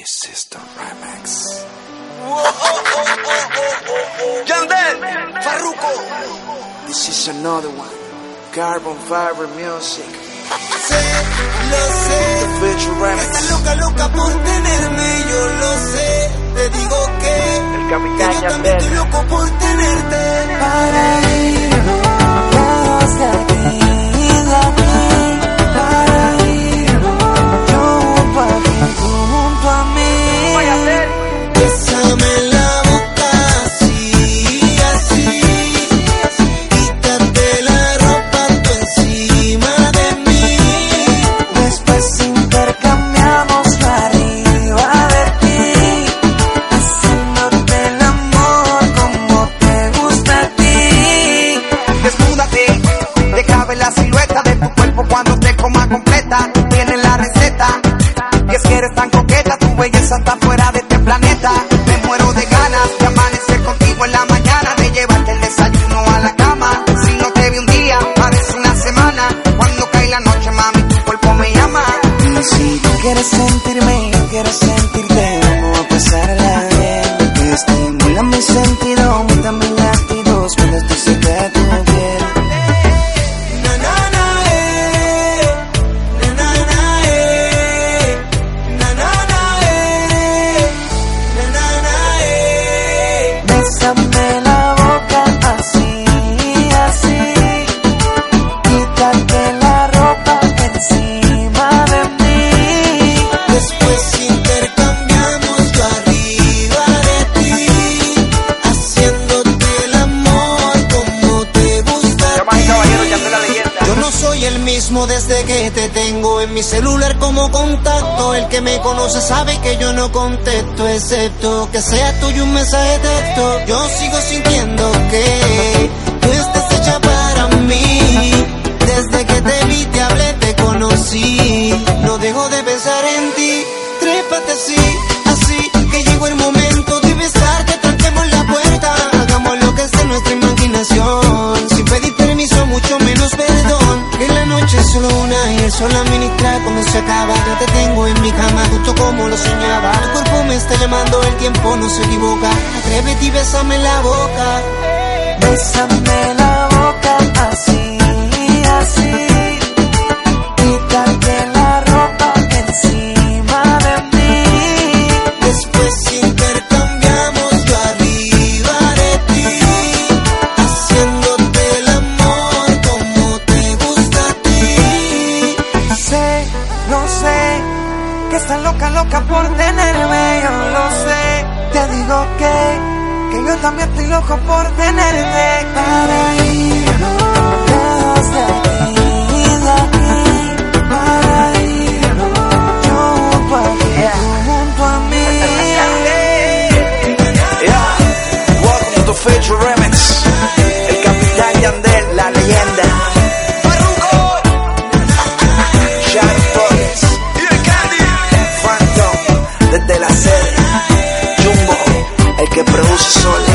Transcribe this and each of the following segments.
This is the remix. Yandel, Farruko. This is another one. Carbon fiber music. Sé, lo sé. The remix. Estás loca, loca por tenerme, yo lo sé. Te digo que, El que capitán yo también Yandel. estoy loco por tenerte. Para irnos belleza está fuera de este planeta. Me muero de ganas de amanecer contigo en la mañana, de llevarte el desayuno a la cama. Si no te vi un día, parece una semana. Cuando cae la noche, mami, tu cuerpo me llama. Si tú quieres sentirme, que me conoce sabe que yo no contesto, excepto que sea tuyo un mensaje de texto. Yo sigo sintiendo que noche es solo una y el sol la ministra cuando se acaba. Yo te tengo en mi cama, justo como lo soñaba. El cuerpo me está llamando, el tiempo no se equivoca. Atrévete y bésame la boca. Bésame la boca así, así. Mí. Yeah. Welcome to the feature remix. El capitán Yandel, la leyenda. Sharon Torres. Phantom, desde la sede. Jumbo, el que produce solo.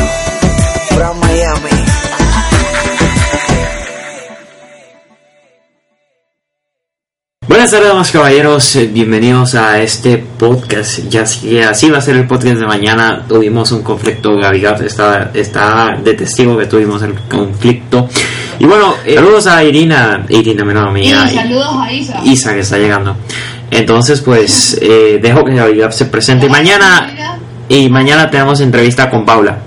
Buenas tardes, damas y caballeros. Eh, Bienvenidos a este podcast. Ya así, así va a ser el podcast de mañana. Tuvimos un conflicto. Gaby Gaff está, está de testigo que tuvimos el conflicto. Y bueno, eh, saludos a Irina. Irina, menor Y mía. saludos a Isa. Isa que está llegando. Entonces, pues eh, dejo que Gaby Gaff se presente. Y mañana, y mañana tenemos entrevista con Paula.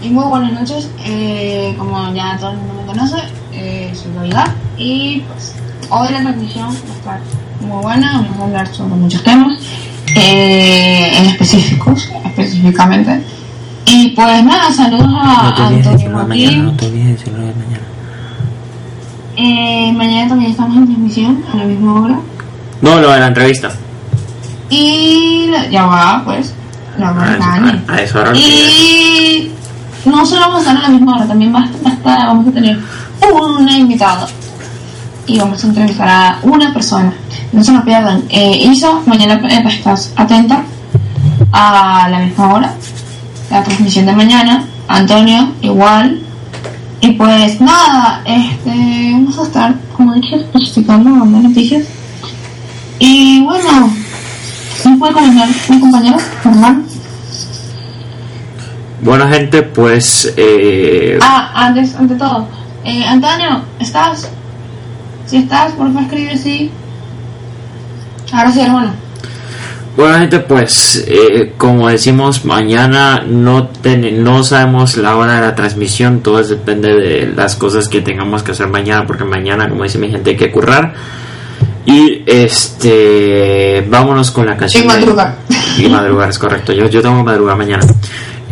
Y muy buenas noches. Eh, como ya todo el mundo me conoce, eh, soy Gabriela. Y pues hoy la transmisión va a estar muy buena. Vamos a hablar sobre muchos temas eh, en específicos, específicamente. Y pues nada, saludos a, Antonio Joaquín. te olvides decirlo de mañana. Eh, mañana también estamos en transmisión a la misma hora. No, lo de la entrevista. Y la- ya va, pues. La verdad, eso, a, a eso ahora Y no solo vamos a estar a la misma hora, también va va a estar, vamos a tener una invitada. Y vamos a entrevistar a una persona. No se nos pierdan. Eh, Isa, mañana eh, estás atenta a la misma hora. La transmisión de mañana. Antonio, igual. Y pues nada, este, vamos a estar, como dije, especificando dando noticias. Y bueno, un puede comentar mi compañero, hermano? Bueno, gente, pues. Eh, Ah, antes, ante todo. Eh, Antonio, ¿estás? Si estás, por favor escribe sí. Ahora sí, hermano. Bueno, gente, pues. eh, como decimos, mañana no, ten- no sabemos la hora de la transmisión. Todo depende de las cosas que tengamos que hacer mañana. Porque mañana, como dice mi gente, hay que currar. Y este. Vámonos con la canción. Y de- madrugar. Y madrugar, es correcto. Yo, yo tengo que madrugar mañana.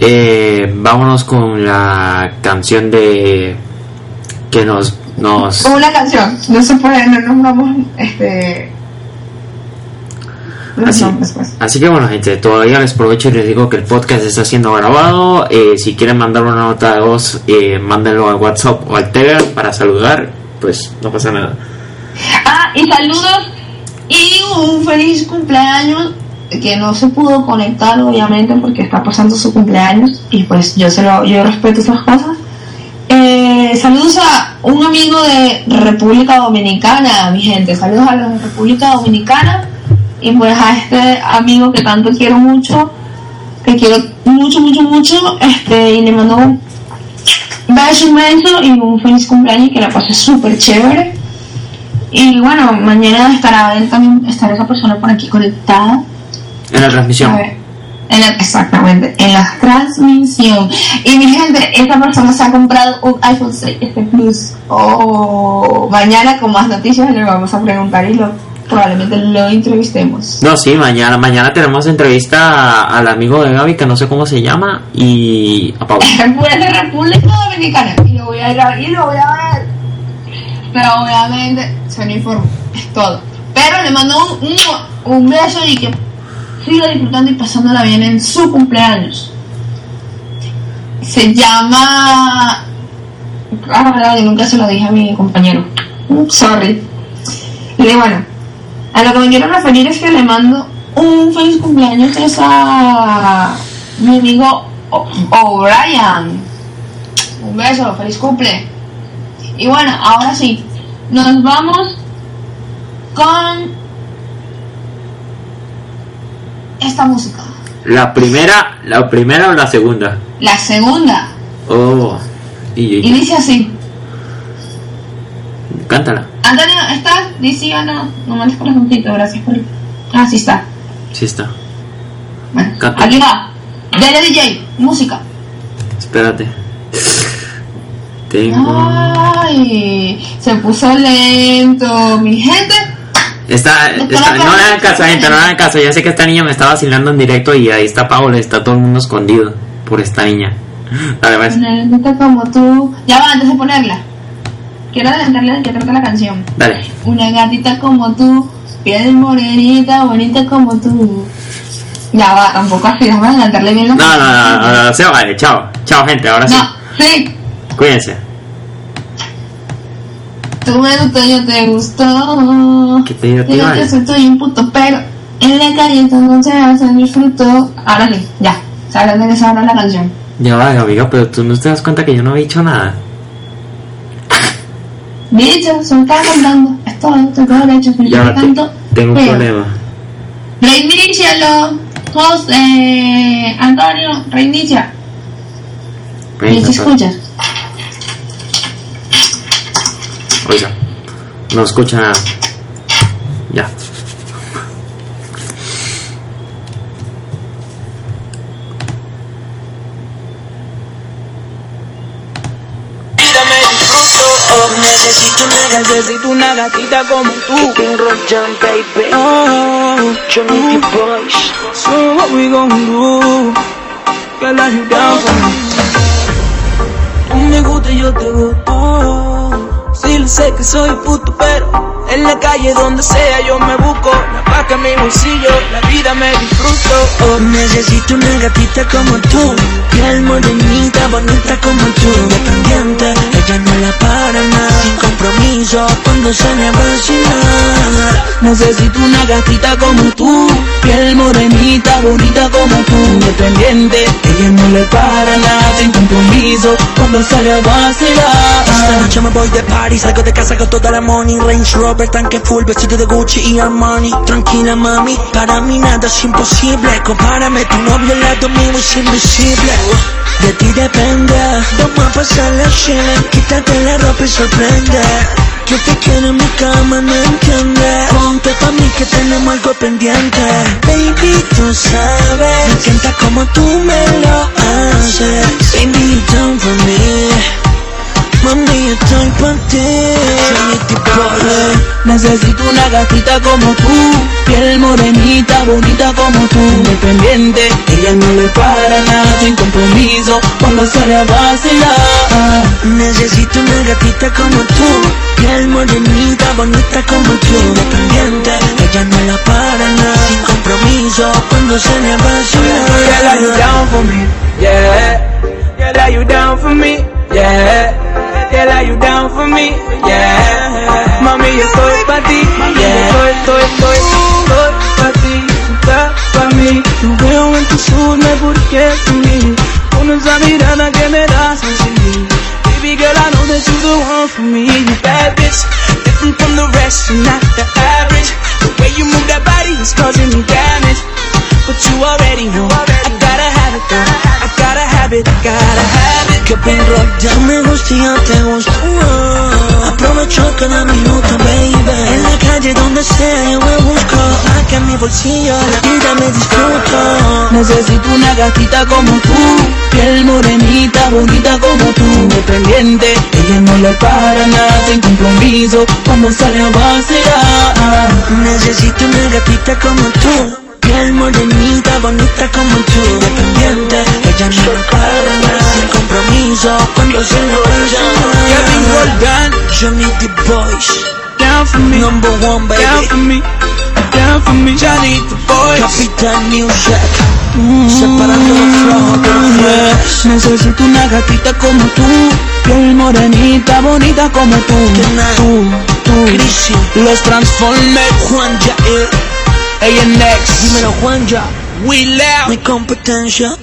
Eh, vámonos con la canción de. Que nos. Nos Una canción. No se puede, no nos vamos, este... Así, pues. así que bueno gente, todavía les aprovecho y les digo que el podcast está siendo grabado. Eh, si quieren mandar una nota de voz, eh, mándenlo al WhatsApp o al Telegram para saludar, pues no pasa nada. Ah, y saludos y un feliz cumpleaños que no se pudo conectar obviamente porque está pasando su cumpleaños y pues yo se lo yo respeto esas cosas. Eh, saludos a un amigo de República Dominicana, mi gente. Saludos a los de República Dominicana y pues a este amigo que tanto quiero mucho, que quiero mucho, mucho, mucho, este y le mando un beso inmenso y un feliz cumpleaños y que la pase súper chévere. Y bueno, mañana estará él también, estará esa persona por aquí conectada. En la transmisión. A ver, en la- exactamente, en la transmisión. Y mi gente, esta persona se ha comprado un iPhone 6 este Plus. Oh, mañana con más noticias le vamos a preguntar y lo, probablemente lo entrevistemos. No, sí, mañana, mañana tenemos entrevista a- al amigo de Gaby, que no sé cómo se llama, y a Pablo. De República Dominicana y lo voy a ir a, y lo voy a ver. Pero obviamente se me informa, es todo. Pero le mando un, un, un beso y que siga disfrutando y pasándola bien en su cumpleaños. Se llama. Ah, verdad, yo nunca se lo dije a mi compañero. Mm, Sorry. Y bueno, a lo que me quiero referir es que le mando un feliz cumpleaños a mi amigo O'Brien. Un beso, feliz cumple. Y bueno, ahora sí, nos vamos con esta música. La primera, la primera o la segunda. La segunda. Oh, y, Y y- dice así. cántala. Antonio, ¿estás? Dice no. No mandes corazoncito, gracias por... Ah, sí está. Sí está. Bueno, Canta. aquí va. Dale DJ, música. Espérate. Tengo. Ay, se puso lento. Mi gente, Está, está- no le hagan caso, gente, no le hagan caso. Ya sé que esta niña me está vacilando en directo y ahí está Paola, está todo el mundo escondido por esta niña. Dale, pues. una gatita como tú. Ya va, antes de ponerla. Quiero adelantarle de qué trata la canción. Dale. Una gatita como tú, piel morenita, bonita como tú. Ya va, tampoco así, déjame adelantarle bien la No, no, no, no, no, no, se vale. Chao. Chao, gente. Ahora sí. No, sí. Cuídense. Me gustó, yo te gustó. ¿Qué te digo, que soy un puto, pero en la calle no se hace disfruto. Ahora sí, ya. Sabes de que se habla la canción. Ya va, amiga, pero tú no te das cuenta que yo no he dicho nada. Dicho, se me está cantando. Esto es todo derecho, que Ya yo canto. tengo un problema. Reinícialo. José, Antonio, reinicia. ¿Y Venga, si pues. escuchas? No escucha nada. Ya. Oh, necesito una necesito una gatita como tú. King Rojan, baby. Oh, Johnny Boys. So what we gonna do? Girl, are you down for me? Tú me gusta y yo te gusto. Sé que soy puto, pero en la calle donde sea yo me busco. La paca en mi bolsillo, la vida me disfruto. Oh, necesito una gatita como tú. Piel morenita, bonita como tú. Independiente, ella no la para compromiso, cuando se me va a vacilar. Necesito una gatita como tú. Piel morenita, bonita como tú, independiente. Ella no le para nada, sin compromiso, cuando sale a vacilar. Esta noche me voy de party, salgo de casa con toda la money Range Rover, tanque full, vestido de Gucci y Armani Tranquila mami, para mí nada es imposible Compárame, tu novio al lado mío es invisible De ti depende, vamos a pasar la chile Quítate la ropa y sorprende Yo te quiero en mi cama, no entiendes Ponte pa' mí que tenemos algo pendiente. Baby, tú sabes Me encanta como tú me lo haces. Baby, you done for me Mami, estoy por ti. Soy tipo Necesito una gatita como tú, piel morenita, bonita como tú, independiente. Ella no le para nada, sin compromiso, cuando sale a vacilar. Necesito una gatita como tú, piel morenita, bonita como tú, independiente. Ella no la para nada, sin compromiso, cuando se le va Girl, are you down for me? Yeah. Girl, are you down for me? Yeah. Girl, are you down for me? Yeah. Mami, yo estoy pa' ti. Yeah. Estoy, estoy, estoy pa' ti. Está pa' mí. Yo veo en tus ojos me porque es mí. Con esa mirada que me das así. Baby girl, I know that you're the one for me. You bad bitch, different from the rest, you're not the average. The way you move that body is causing me damage. But you already know I gotta have it though. I gotta have it, gotta have it. Que pin rock ya me gusta y ya te gusta. Aprovecho cada minuto, baby. En la calle donde sea yo me busco. Saca en mi bolsillo, la vida me disfruto. Necesito una gatita como tú, piel morenita, bonita como tú, independiente. Ella no le para nada, sin compromiso, cuando sale a vacilar. Necesito una gatita como tú. Piel morenita, bonita como tú. Independiente, ella no me para. Sin compromiso, cuando se le Kevin vaya. Roldán, Johnny the Boys, down for me, number one, down for baby. me, down for me. Johnny the boys. Capital New Jack, separando los flojos Yeah. Necesito una gatita como tú, piel morenita, bonita como tú. Nada. Tú, tú. Crisi, Los Transformers, Juan Jair, ANX, dímelo Juan ya, We Loud. mi competencia.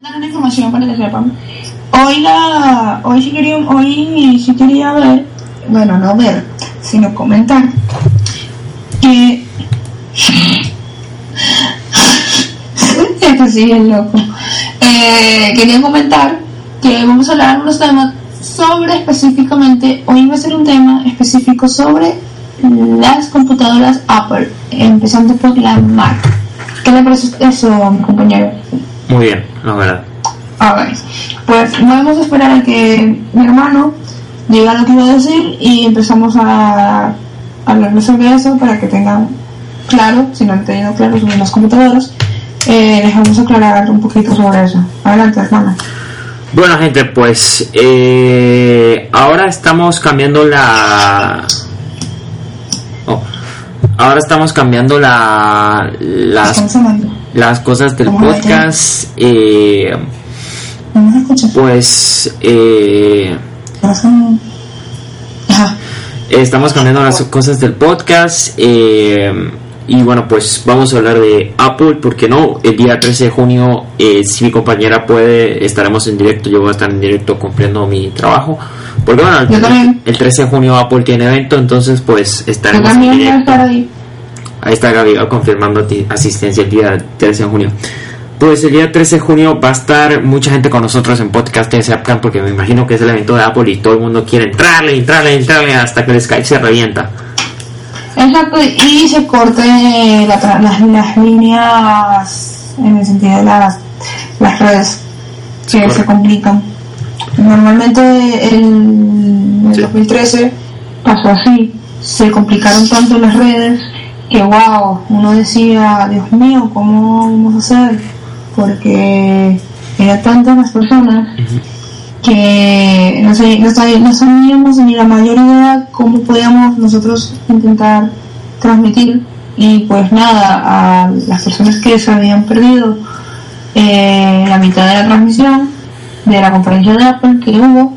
dar una información para que sepan. Hoy la, hoy sí quería, hoy sí quería ver, bueno no ver, sino comentar que esto sí es loco. Eh, quería comentar que vamos a hablar unos temas sobre específicamente, hoy va a ser un tema específico sobre las computadoras Apple, empezando por la Mac. ¿Qué le parece eso, compañero? Muy bien, la verdad. A ver, pues vamos a esperar a que mi hermano diga lo que iba a decir y empezamos a hablar sobre eso para que tengan claro, si no han tenido claro sobre las computadoras, eh, les vamos a aclarar un poquito sobre eso. Adelante, hermano. Bueno, gente, pues eh, ahora estamos cambiando la. Oh, ahora estamos cambiando la las, las cosas del ¿Cómo va, podcast. Eh, pues eh, estamos cambiando las cosas del podcast. eh, y bueno, pues vamos a hablar de Apple, porque no, el día 13 de junio, eh, si mi compañera puede, estaremos en directo. Yo voy a estar en directo cumpliendo mi trabajo. Porque bueno, el, el 13 de junio Apple tiene evento, entonces pues estaremos en directo. ahí. Está Gaby confirmando asistencia el día 13 de junio. Pues el día 13 de junio va a estar mucha gente con nosotros en podcast de Zapcam porque me imagino que es el evento de Apple y todo el mundo quiere entrarle, entrarle, entrarle hasta que el Skype se revienta. Exacto, y se corte la tra- las, las líneas en el sentido de las, las redes que se complican. Normalmente en el Sí. 2013 pasó así, se complicaron tanto las redes que wow, uno decía, Dios mío, ¿cómo vamos a hacer? Porque eran tantas las personas que no, sé, no, no sabíamos ni la mayor idea cómo podíamos nosotros intentar transmitir y pues nada, a las personas que se habían perdido eh, la mitad de la transmisión de la conferencia de Apple que hubo,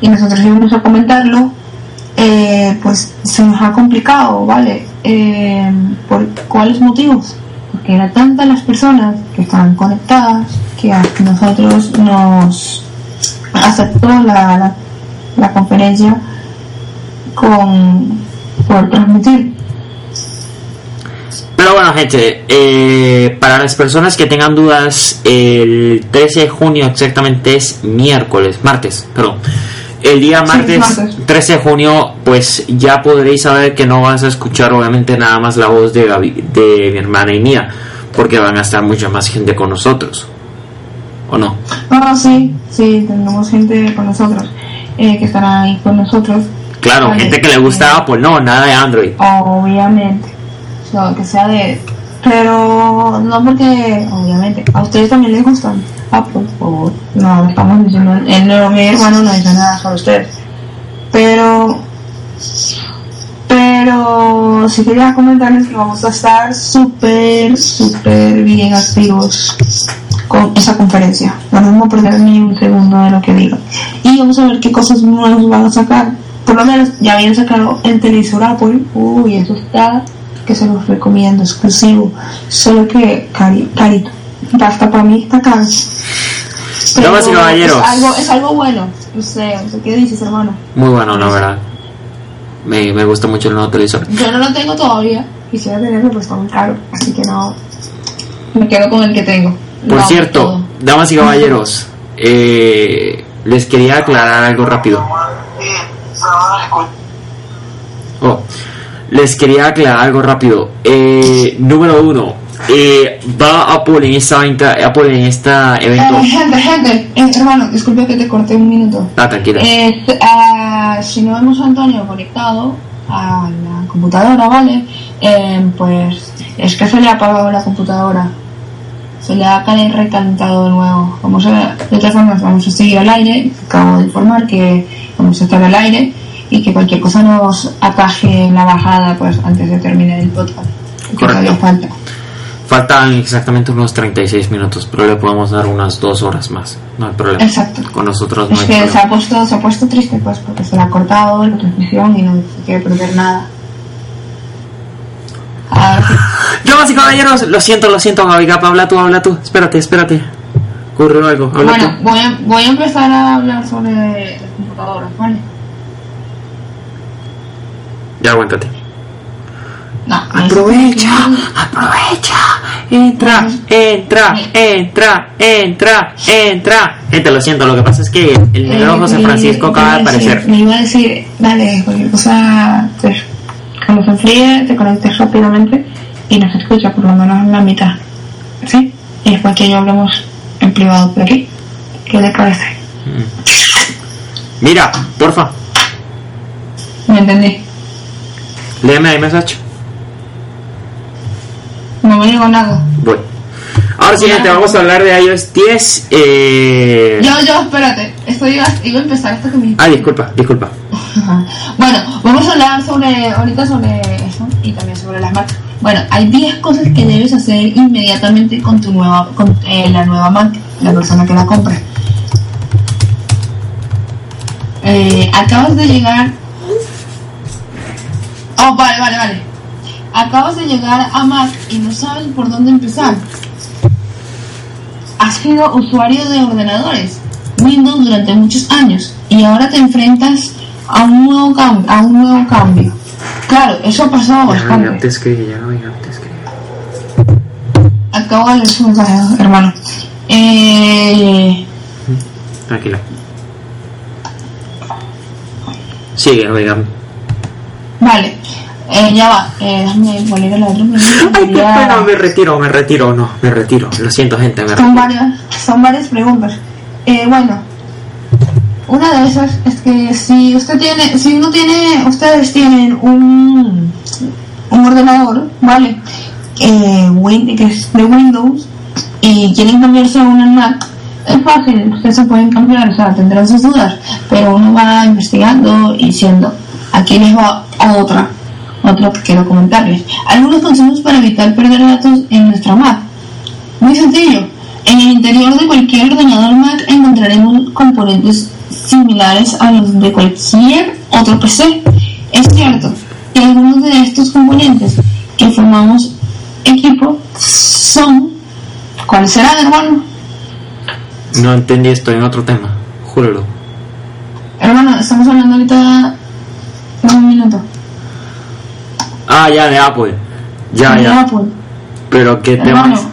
y nosotros íbamos a comentarlo, eh, pues se nos ha complicado, ¿vale? Eh, ¿Por cuáles motivos? Porque eran tantas las personas que estaban conectadas que a nosotros nos aceptó la, la, la conferencia con por transmitir. Pero bueno, gente, eh, para las personas que tengan dudas, el 13 de junio exactamente es miércoles, martes, perdón. El día Sí, martes, martes. 13 de junio, pues ya podréis saber que no vas a escuchar obviamente nada más la voz de, Gaby- de mi hermana y mía, porque van a estar mucha más gente con nosotros. ¿O no? Ah, sí, sí, tenemos gente con nosotros, eh, que estará ahí con nosotros. Claro, Vale, gente que le gusta Apple, no, nada de Android. Obviamente. No, que sea de. Pero no porque, obviamente, a ustedes también les gustan Apple. O no, estamos diciendo. El, mi hermano no dice nada sobre ustedes. Pero. Pero sí quería comentarles que vamos a estar súper, súper bien activos con esa conferencia. No vamos a perder ni un segundo de lo que digan. Y vamos a ver qué cosas nuevas van a sacar. Por lo menos ya habían sacado el televisor Apple. Uy, eso está que se los recomiendo, exclusivo. Solo que cari, carito. Hasta para mí está caro. Pero Damas y caballeros. Es algo, es algo bueno. No no sé qué dices, hermano. Muy bueno, la verdad. Me, me gusta mucho el nuevo televisor. Yo no lo tengo todavía. Quisiera tenerlo, pero está muy caro. Así que no. Me quedo con el que tengo. Por amo cierto, todo. damas y caballeros, eh, les quería aclarar algo rápido. Oh, les quería aclarar algo rápido. Eh, número uno, eh, va Apple en esta venta- Apple en esta evento. Eh, gente, gente, eh, hermano, disculpe que te corté un minuto. Ah, tranquila. Eh, ah, si no vemos a Antonio conectado a la computadora, ¿vale? Pues es que se le ha apagado la computadora. Se le ha cal- recalentado de nuevo. Vamos a, de todas formas, vamos a seguir al aire. Acabo de informar que vamos a estar al aire y que cualquier cosa nos ataje en la bajada pues antes de terminar el podcast. Correcto. falta. Faltan exactamente unos 36 minutos, pero le podemos dar unas dos horas más. No hay problema. Exacto. Con nosotros no Es hay que se problema. ha puesto, se ha puesto triste pues porque se le ha cortado la transmisión y no se quiere perder nada. A ver, Damas y caballeros, lo siento, lo siento, Gaby Gap, habla tú, habla tú. Espérate, espérate. Ocurrió algo, habla bueno, tú. voy a, voy a empezar a hablar sobre las computadoras, ¿vale? Ya aguántate. No, Aprovecha, aprovecha. Entra, entra, entra, entra, entra. Gente, lo siento, lo que pasa es que el negro Eh, José me- Francisco me acaba de aparecer. Me iba a decir, dale, cualquier cosa, pues, cuando se enfríe, te conectes rápidamente y nos escucha por lo menos en la mitad. ¿Sí? Y después que yo hablemos en privado por aquí. ¿Qué le parece? Mira, porfa, Me entendí. léeme ahí mensaje. No me digo nada. Voy. Ahora sí, gente, vamos a hablar de iOS 10. Eh... Yo, yo, espérate. Esto iba, iba a empezar esto que me Ah, disculpa, disculpa. Bueno, vamos a hablar sobre ahorita sobre eso y también sobre las marcas. Bueno, hay 10 cosas que debes hacer inmediatamente con tu nueva con eh, la nueva Mac, la persona que la compre. Eh, acabas de llegar. Oh, vale, vale, vale. Acabas de llegar a Mac y no sabes por dónde empezar. Has sido usuario de ordenadores Windows durante muchos años y ahora te enfrentas a un nuevo cambio, a un nuevo cambio. Claro, eso ha pasado Ya Gaby Gap te bastante. escribe, ya Gap te escribe. Acabo de mensaje, hermano. Eh, Tranquila. Sigue, Gaby Gap. vale, eh, ya va. Eh, déjame poner el otro. Ay, qué pena, me retiro, me retiro, no, me retiro. Lo siento, gente, me Son retiro. varias, son varias preguntas. Eh, bueno, una de esas es que si usted tiene, si uno tiene, ustedes tienen un, un ordenador, ¿vale? Eh, que es de Windows y quieren cambiarse a una Mac, es fácil, ustedes se pueden cambiar, o sea, tendrán sus dudas, pero uno va investigando y diciendo, aquí les va otra, otro que quiero comentarles. Algunos consejos para evitar perder datos en nuestra Mac. Muy sencillo. En el interior de cualquier ordenador Mac encontraremos componentes similares a los de cualquier otro PC. Es cierto que algunos de estos componentes que formamos equipo son... ¿Cuál será, hermano? No entendí, estoy en otro tema, júralo. Hermano, estamos hablando ahorita... Un minuto. Ah, ya, de Apple. Ya, De ya. Apple. Pero qué Hermano. temas.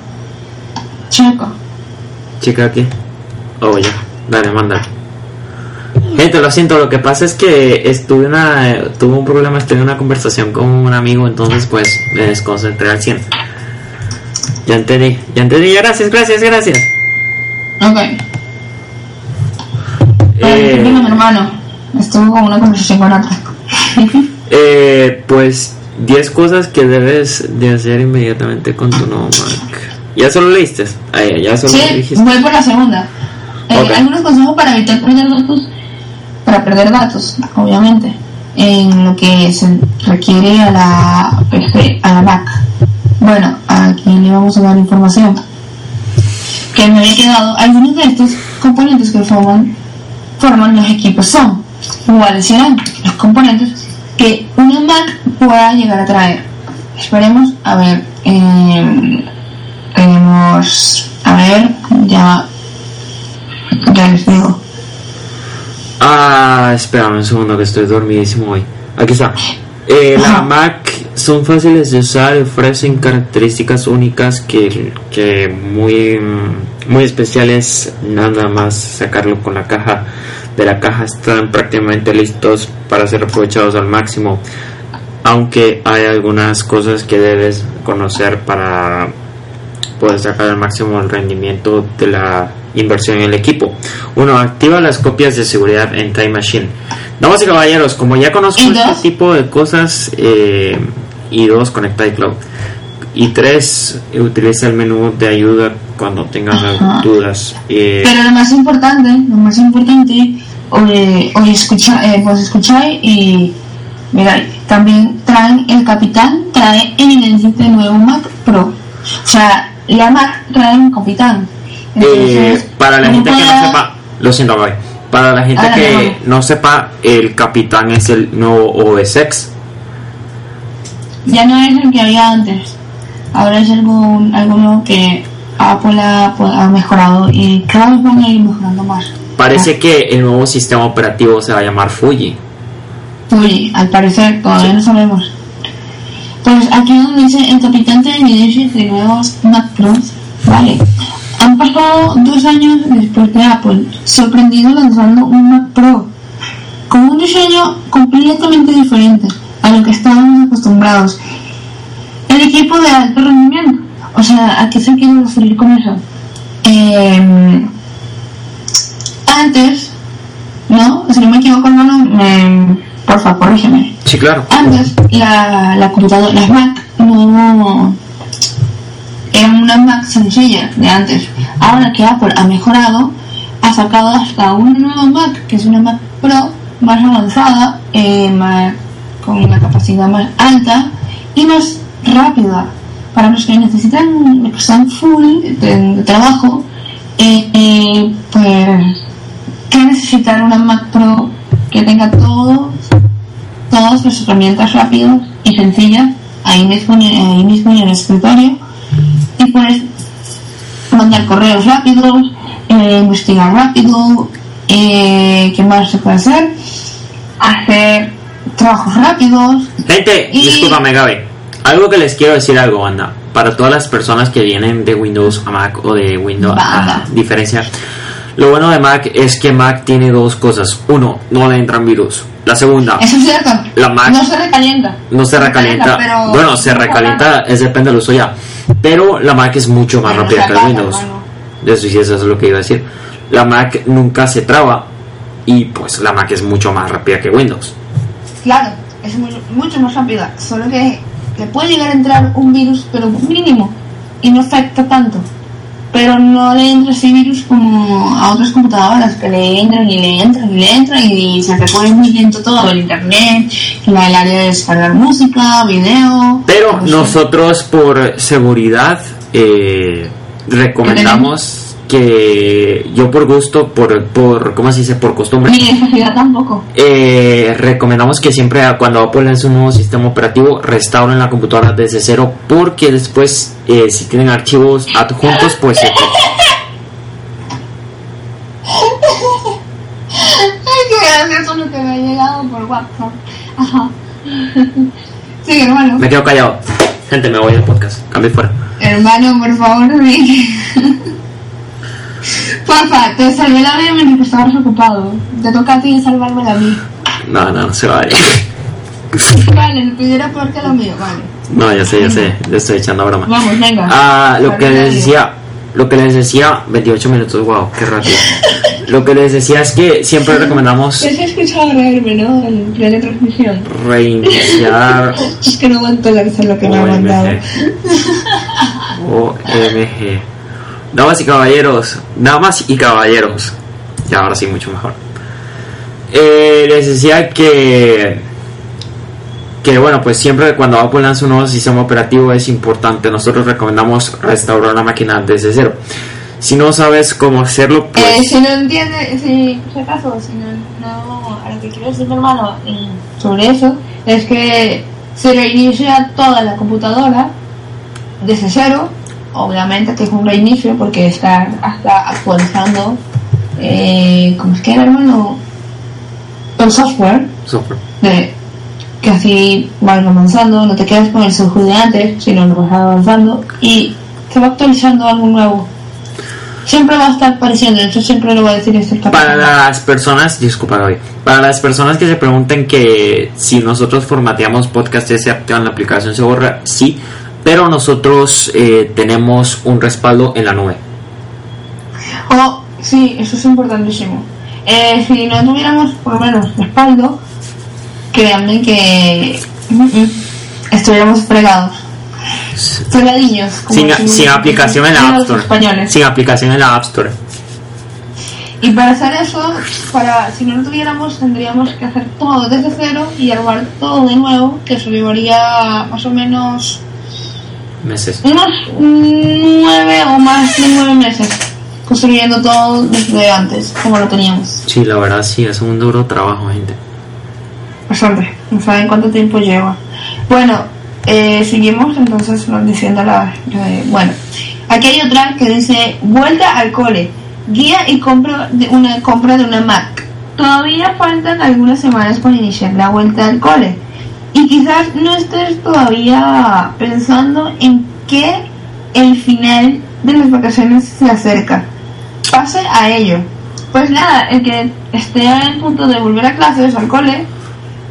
Checo. Chica aquí. Oh, ya. Dale, mándale. Gente, lo siento, lo que pasa es que estuve una, tuve un problema, estuve en una conversación con un amigo, entonces pues me desconcentré al 100. Ya entendí, ya entendí, gracias, gracias, gracias. Ok. Eh, Dígame, hermano. Estuvo con una conversación con otra. eh, pues 10 cosas que debes de hacer inmediatamente con tu nuevo Mac. ¿Ya solo leíste? Ah, ya, ya solo Sí, dijiste. voy por la segunda. Eh, Ok. Algunos consejos para evitar datos, para perder datos, obviamente, en lo que se requiere a la a la Mac. Bueno, aquí le vamos a dar información que me había quedado. Algunos de estos componentes que forman, forman los equipos son, cuáles serán los componentes que una Mac pueda llegar a traer. Esperemos, a ver, eh, tenemos, a ver, ya les digo. Ah, espérame un segundo que estoy dormidísimo hoy. Aquí está. Eh, la Ajá. Mac son fáciles de usar y ofrecen características únicas que, que muy, muy especiales. Nada más sacarlo con la caja. De la caja están prácticamente listos para ser aprovechados al máximo. Aunque hay algunas cosas que debes conocer para poder sacar al máximo el rendimiento de la inversión en el equipo. Uno, activa las copias de seguridad en Time Machine. Damas y caballeros, como ya conozco ¿Y este tipo de cosas, eh, y dos, conecta iCloud. Y tres, utiliza el menú de ayuda cuando tengas Ajá. dudas. Eh, Pero lo más importante, lo más importante, hoy, hoy escucha, eh, vos escucháis y mira, también traen el capitán, trae evidencias de nuevo Mac Pro. O sea, la Mac trae un capitán. Eh, para la gente que no sepa, lo siento. Para la gente Ah, que no. no sepa, el capitán es el nuevo OS X. ya no es el que había antes. Ahora es algo, algo nuevo que Apple ha, pues, ha mejorado y cada vez van a ir mejorando más. Parece que el nuevo sistema operativo se va a llamar Fuji. Uy, al parecer todavía no sabemos. Pues aquí donde dice el capitán de evidencias de nuevos Mac Pro, vale. Han pasado dos años después de Apple, sorprendido lanzando un Mac Pro, con un diseño completamente diferente a lo que estábamos acostumbrados. El equipo de alto rendimiento, o sea, ¿a qué se quiere referir con eso? Em, antes, ¿no? Si no me equivoco, hermano, me, porfa, corrígeme. Sí, claro. Antes, la, la computadora, las Mac, no eran una Mac sencilla de antes. Ahora que Apple ha mejorado, ha sacado hasta una nueva Mac, que es una Mac Pro más avanzada, eh, más- con una capacidad más alta y más rápida. Para los que necesitan, que están full de, trabajo, eh, eh, pues, ¿qué necesitar una Mac Pro que tenga todo todas las herramientas rápidas y sencillas ahí mismo, ahí mismo en el escritorio y puedes mandar correos rápidos, eh, investigar rápido, eh, ¿qué más se puede hacer? Hacer trabajos rápidos. Gente, Y- discúlpame, Gaby. Algo que les quiero decir algo, banda. Para todas las personas que vienen de Windows a Mac o de Windows a diferencia. Lo bueno de Mac es que Mac tiene dos cosas. Uno, no le entran virus. La segunda, Eso es cierto. La Mac- no se recalienta. no se recalienta. pero- Bueno, se recalienta, es depende del uso ya. Pero la Mac es mucho más Pero rápida que el Windows. Eso sí, eso es lo que iba a decir. La Mac nunca se traba. Y pues la Mac es mucho más rápida que Windows. Claro, es muy- mucho más rápida, solo que le puede llegar a entrar un virus, pero mínimo, y no afecta tanto. Pero no le entra ese virus como a otras computadoras, que le entran y le entran y le entran y se recorre muy lento todo, el internet, el área de descargar música, video. Pero eso. nosotros por seguridad eh, recomendamos que yo por gusto, por, por ¿cómo se dice? Por costumbre, tampoco. eh, recomendamos que siempre cuando Apple lance un nuevo sistema operativo restauren la computadora desde cero porque después eh, si tienen archivos adjuntos pues se Ay, qué gracioso lo que me ha llegado por WhatsApp. Ajá. Sí, hermano. me quedo callado. Gente, me voy del podcast. Cambio fuera. Hermano, por favor. Porfa, te salvé la vida mientras que estabas ocupado. Te toca a ti salvármela a mí. No, no, no se va a ir. Vale, el tuyo era peor que lo mío, vale. No, ya sé, ya sé. Le estoy echando broma. Vamos, venga. Ah, lo que les decía, lo que les decía, 28 minutos, wow, qué rápido. Lo que les decía es que siempre recomendamos Ya se ha escuchado reírme, ¿no? En plena transmisión. reiniciar Es que no aguanto la lo que me ha mandado. OMG. Damas y caballeros, damas y caballeros. Ya ahora sí, mucho mejor. Eh, les decía que que bueno, pues siempre cuando Apple lanza un nuevo sistema operativo es importante. Nosotros recomendamos restaurar la máquina desde cero. Si no sabes cómo hacerlo, pues Eh, si no entiende, si, si acaso, si no, no, a lo que quiero decir hermano eh, sobre eso, es que se reinicia toda la computadora desde cero, obviamente que es un reinicio porque está hasta actualizando, eh, ¿cómo es que era hermano? El software, software. de, que así van avanzando, no te quedas con el software de antes, sino lo vas avanzando y se va actualizando algo nuevo. Siempre va a estar apareciendo, eso siempre lo va a decir este Para las personas, disculpa Gaby, para las personas que se pregunten que si nosotros formateamos podcast se activan la aplicación se borra, sí, pero nosotros eh, tenemos un respaldo en la nube. Oh, sí, eso es importantísimo. Eh, si no tuviéramos por lo menos respaldo, créanme que mm, mm, estuviéramos fregados. Fregadillos. Sin, decimos- sin aplicación en la App Store. españoles. Sin aplicación en la App Store. Y para hacer eso, para si no lo tuviéramos, tendríamos que hacer todo desde cero y armar todo de nuevo, que eso llevaría más o menos Meses. unos nueve o más de nueve meses construyendo todo desde antes, como lo teníamos. Sí, la verdad sí, es un duro trabajo, gente. Bastante, no saben cuánto tiempo lleva. Bueno, eh, seguimos entonces diciendo la. eh, bueno, aquí hay otra que dice: Vuelta al cole, guía y compra de una compra de una Mac. Todavía faltan algunas semanas para iniciar la vuelta al cole. Y quizás no estés todavía pensando en que el final de las vacaciones se acerca. Pase a ello. Pues nada, el que esté en punto de volver a clases, al cole,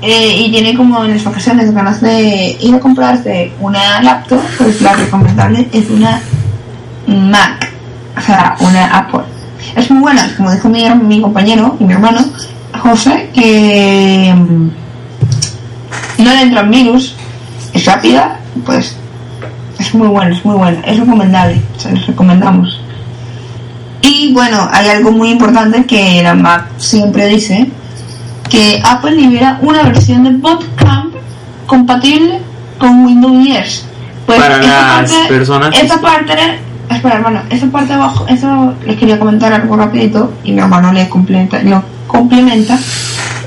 eh, y tiene como en las vacaciones ganas de ir a comprarse una laptop, pues la recomendable es una Mac, o sea, una Apple. Es muy buena, como dijo mi, mi compañero y mi hermano, José, que mm, no le entran virus, es rápida, pues es muy buena, es muy buena, es recomendable, se les recomendamos. Y bueno, hay algo muy importante que la Mac siempre dice, que Apple libera una versión de Bootcamp compatible con Windows 10. Pues Para las parte, personas- Esa parte, espera hermano, esa parte de abajo, eso les quería comentar algo rapidito y mi hermano le completa, lo complementa,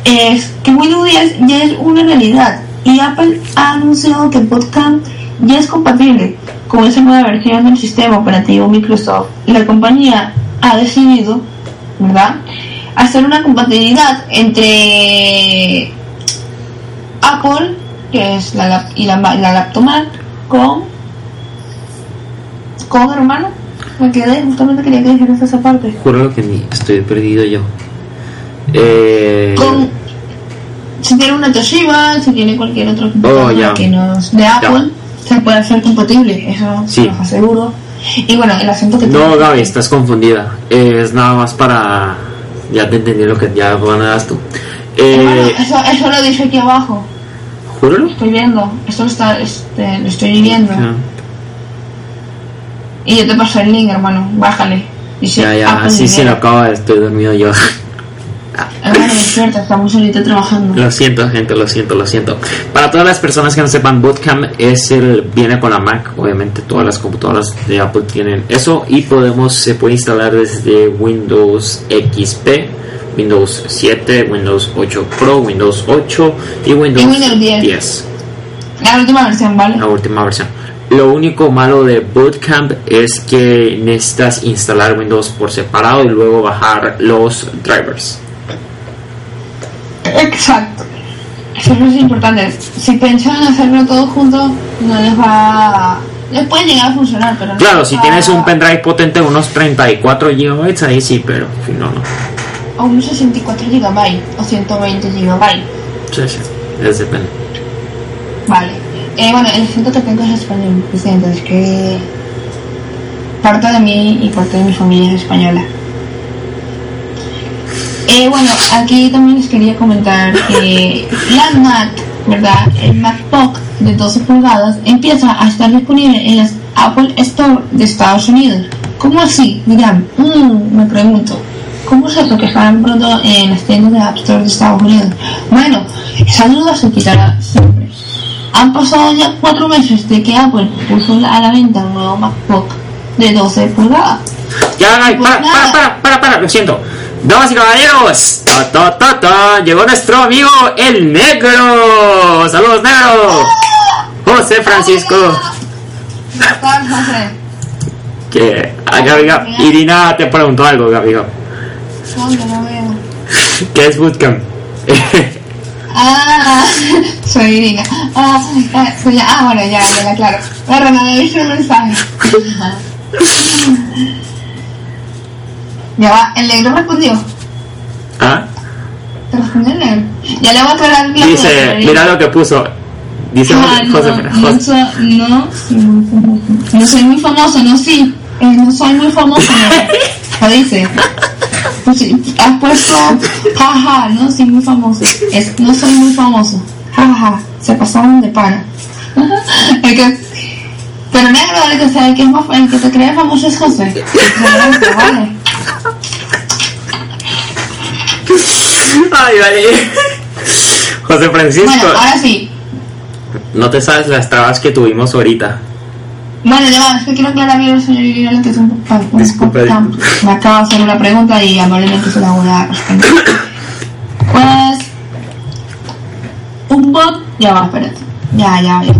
es que Windows 10 ya es una realidad y Apple ha anunciado que Bootcamp ya es compatible con esa nueva versión del sistema operativo Microsoft. La compañía ha decidido, ¿verdad?, hacer una compatibilidad entre Apple, que es la, y la, la laptop con, con hermano. Me quedé, justamente quería que dijeras esa parte. Juro que estoy perdido yo. Eh, Con, si tiene una Toshiba, si tiene cualquier otro Oh, computadora ya. que de Apple, se puede hacer compatible, eso Sí. se los aseguro. Y bueno, el acento que no, Gaby, estás confundida. Es nada más para. Ya te entendí lo que ya bueno, das tú. Eh, eso, eso lo dice aquí abajo. ¿Júralo? Estoy viendo, esto lo, está, este, lo estoy viendo. Ya, Y yo te paso el link, hermano, bájale. Dice ya, ya. Sí, sí, lo acabo. Estoy dormido yo. Despierta, estamos ahorita trabajando. Lo siento, gente, lo siento, lo siento. Para todas las personas que no sepan, Bootcamp es el viene con la Mac. Obviamente, todas las computadoras de Apple tienen eso y podemos se puede instalar desde Windows XP, Windows 7, Windows 8 Pro, Windows 8 y Windows, Y Windows 10. 10, La última versión, ¿vale? la última versión. Lo único malo de Bootcamp es que necesitas instalar Windows por separado y luego bajar los drivers. Exacto. Eso es importante. Si piensan hacerlo todo junto, no les va a... Les puede llegar a funcionar, pero no Claro, si va tienes un pendrive potente, unos 34 GB, ahí sí, pero si no, no. O unos 64 GB o 120 GB. Sí, sí, es depende. Vale. Eh, bueno, el acento que tengo es español, presidente. Es que parte de mí y parte de mi familia es española. Eh, bueno, aquí también les quería comentar que la Mac, ¿verdad? El MacBook de 12 pulgadas empieza a estar disponible en las Apple Store de Estados Unidos. ¿Cómo así? Dirán, mm, me pregunto. ¿Cómo que están pronto en las tiendas de App Store de Estados Unidos? Bueno, esa duda se quitará siempre. Han pasado ya cuatro meses de que Apple puso a la venta un nuevo MacBook de 12 pulgadas. Ya, ay, Pues para, para, para, para, para, lo siento. Damas y caballeros, ta, ta, ta, ta, llegó nuestro amigo el negro. Saludos, negro. José Francisco. ¿Qué tal, José? Que, ah, Gabriga, Irina te preguntó algo, Gabriga. ¿Dónde lo veo? ¿Qué es Bootcamp? Ah, soy Irina. Ah, ah, soy- ah, bueno, ya, ya, claro. No he visto el mensaje. Ya va, el negro respondió. ¿Ah? ¿Te respondió el negro? Ya le voy a aclarar la Dice, duda, mira lo que puso. Dice Ah, José, no, José, no, soy, no, sí, muy famoso. no soy muy famoso, no sí, eh, no soy muy famoso, no. lo dice. Pues, has puesto, jaja, no, sí, muy famoso, es, no soy muy famoso, jaja, se pasaron de pana. El que, pero negro, el que, sea, el que, es más, el que te cree famoso es José. Vale. Ay, vale. José Francisco, Bueno, ahora sí, no te sabes las trabas que tuvimos ahorita. Bueno, ya va, es que quiero aclarar bien al señor Irigoyen que es un Disculpe. Me acaba de hacer una pregunta y amablemente se la voy a responder. Pues... Un bot... Ya va, espérate. Ya, ya, ya.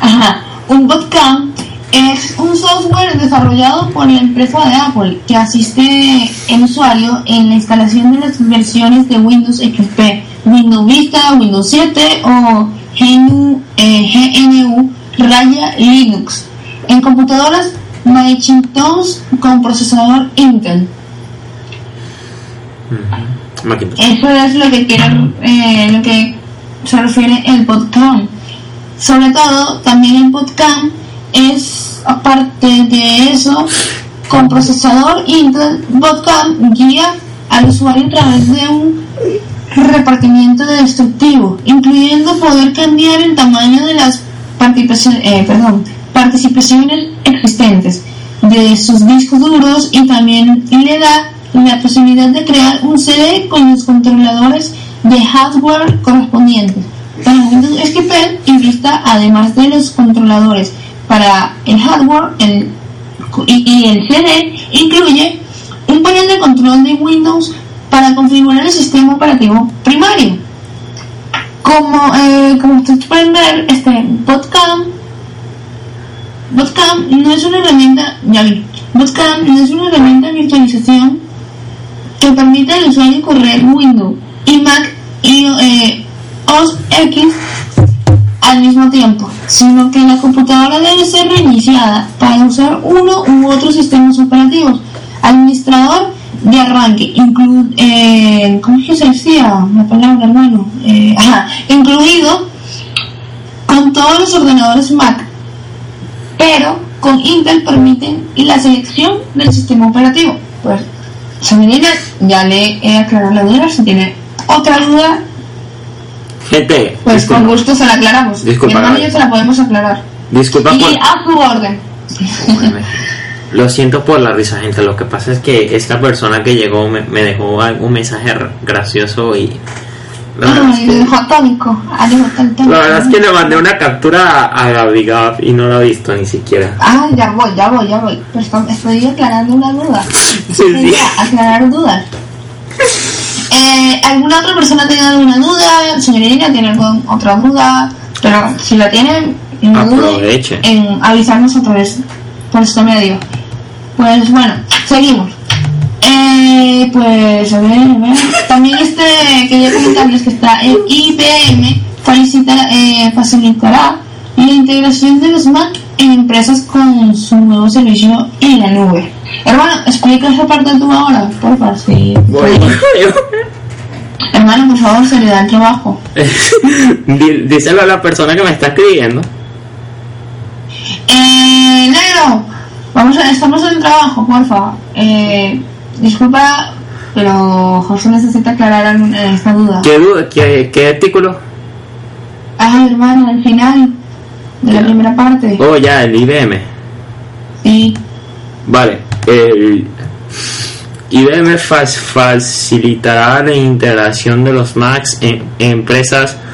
Ajá. Un botcam es un software desarrollado por la empresa de Apple que asiste al usuario en la instalación de las versiones de Windows XP, Windows Vista, Windows 7 o GNU, eh, GNU Raya Linux en computadoras Macintosh con procesador Intel. Macintosh. Eso es lo que quiere, eh, lo que se refiere el podcast. Sobre todo, también el podcast es, aparte de eso, con procesador Intel, podcast guía al usuario a través de un repartimiento de destructivo, incluyendo poder cambiar el tamaño de las participaciones, eh, perdón, participaciones existentes de sus discos duros y también le da la posibilidad de crear un CD con los controladores de hardware correspondientes. Para Windows XP y Vista, además de los controladores para el hardware el, y, y el CD, incluye un panel de control de Windows para configurar el sistema operativo primario. Como, eh, como ustedes pueden ver, este Botcam, Botcam no es una herramienta, ya vi, Botcam no es una herramienta de virtualización que permite al usuario correr Windows y Mac y eh, OS X al mismo tiempo, sino que la computadora debe ser reiniciada para usar uno u otro sistemas operativos. Administrador de arranque, inclu eh, ¿cómo es que se decía la palabra, hermano? Eh, incluido con todos los ordenadores Mac, pero con Intel permiten la selección del sistema operativo. Pues, señorita, ya le he aclarado la duda. Si tiene otra duda, Gente, pues disculpa, con gusto se la aclaramos. Disculpa, Mi hermano y yo se la podemos aclarar. disculpa y por... a su orden. Lo siento por la risa, gente. Lo que pasa es que esta persona que llegó me, me dejó un mensaje gracioso y. La es Ay, que, me dejó atónico. Ah, la verdad es que le mandé una captura a, Gaby Gab y no la he visto ni siquiera. Ah, ya voy, ya voy, ya voy. Pero esto- estoy aclarando una duda. Sí, sí. Aclarar dudas. Eh, ¿Alguna otra persona tiene alguna duda? Señora Irina, ¿tiene alguna otra duda? Pero si la tienen, no dude Aproveche. en avisarnos otra vez por este medio. Pues bueno, seguimos. Eh, pues a ver, a ver. También este quería comentarles que está el IBM facilita- eh, facilitará la integración de los Mac en empresas con su nuevo servicio en la nube. Hermano, explica esa parte tú ahora, por favor. Sí. Voy. Hermano, por favor, se le da el trabajo. Dí- Díselo a la persona que me está escribiendo. Eh, negro, vamos a, estamos en trabajo, porfa. Eh, disculpa, pero José necesita aclarar eh, esta duda. ¿Qué, du- qué, qué artículo? Ah, hermano, al final de la primera parte. Oh, ya, el IBM. Sí. Vale, el IBM fa- facilitará la integración de los Macs en, en empresas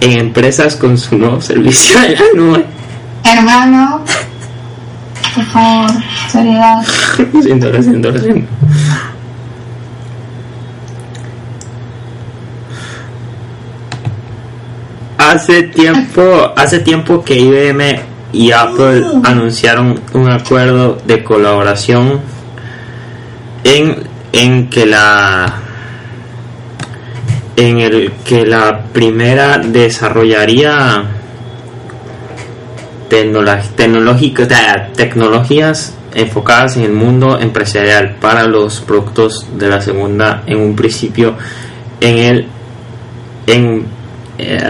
en empresas con su nuevo servicio en la nube. Hermano, por favor, seriedad. Lo siento, lo siento, lo siento. Hace tiempo, hace tiempo que IBM y Apple anunciaron un acuerdo de colaboración en, en que la en el que la primera desarrollaría tecnolo- tecnológico- te- tecnologías enfocadas en el mundo empresarial para los productos de la segunda en un principio en el en eh,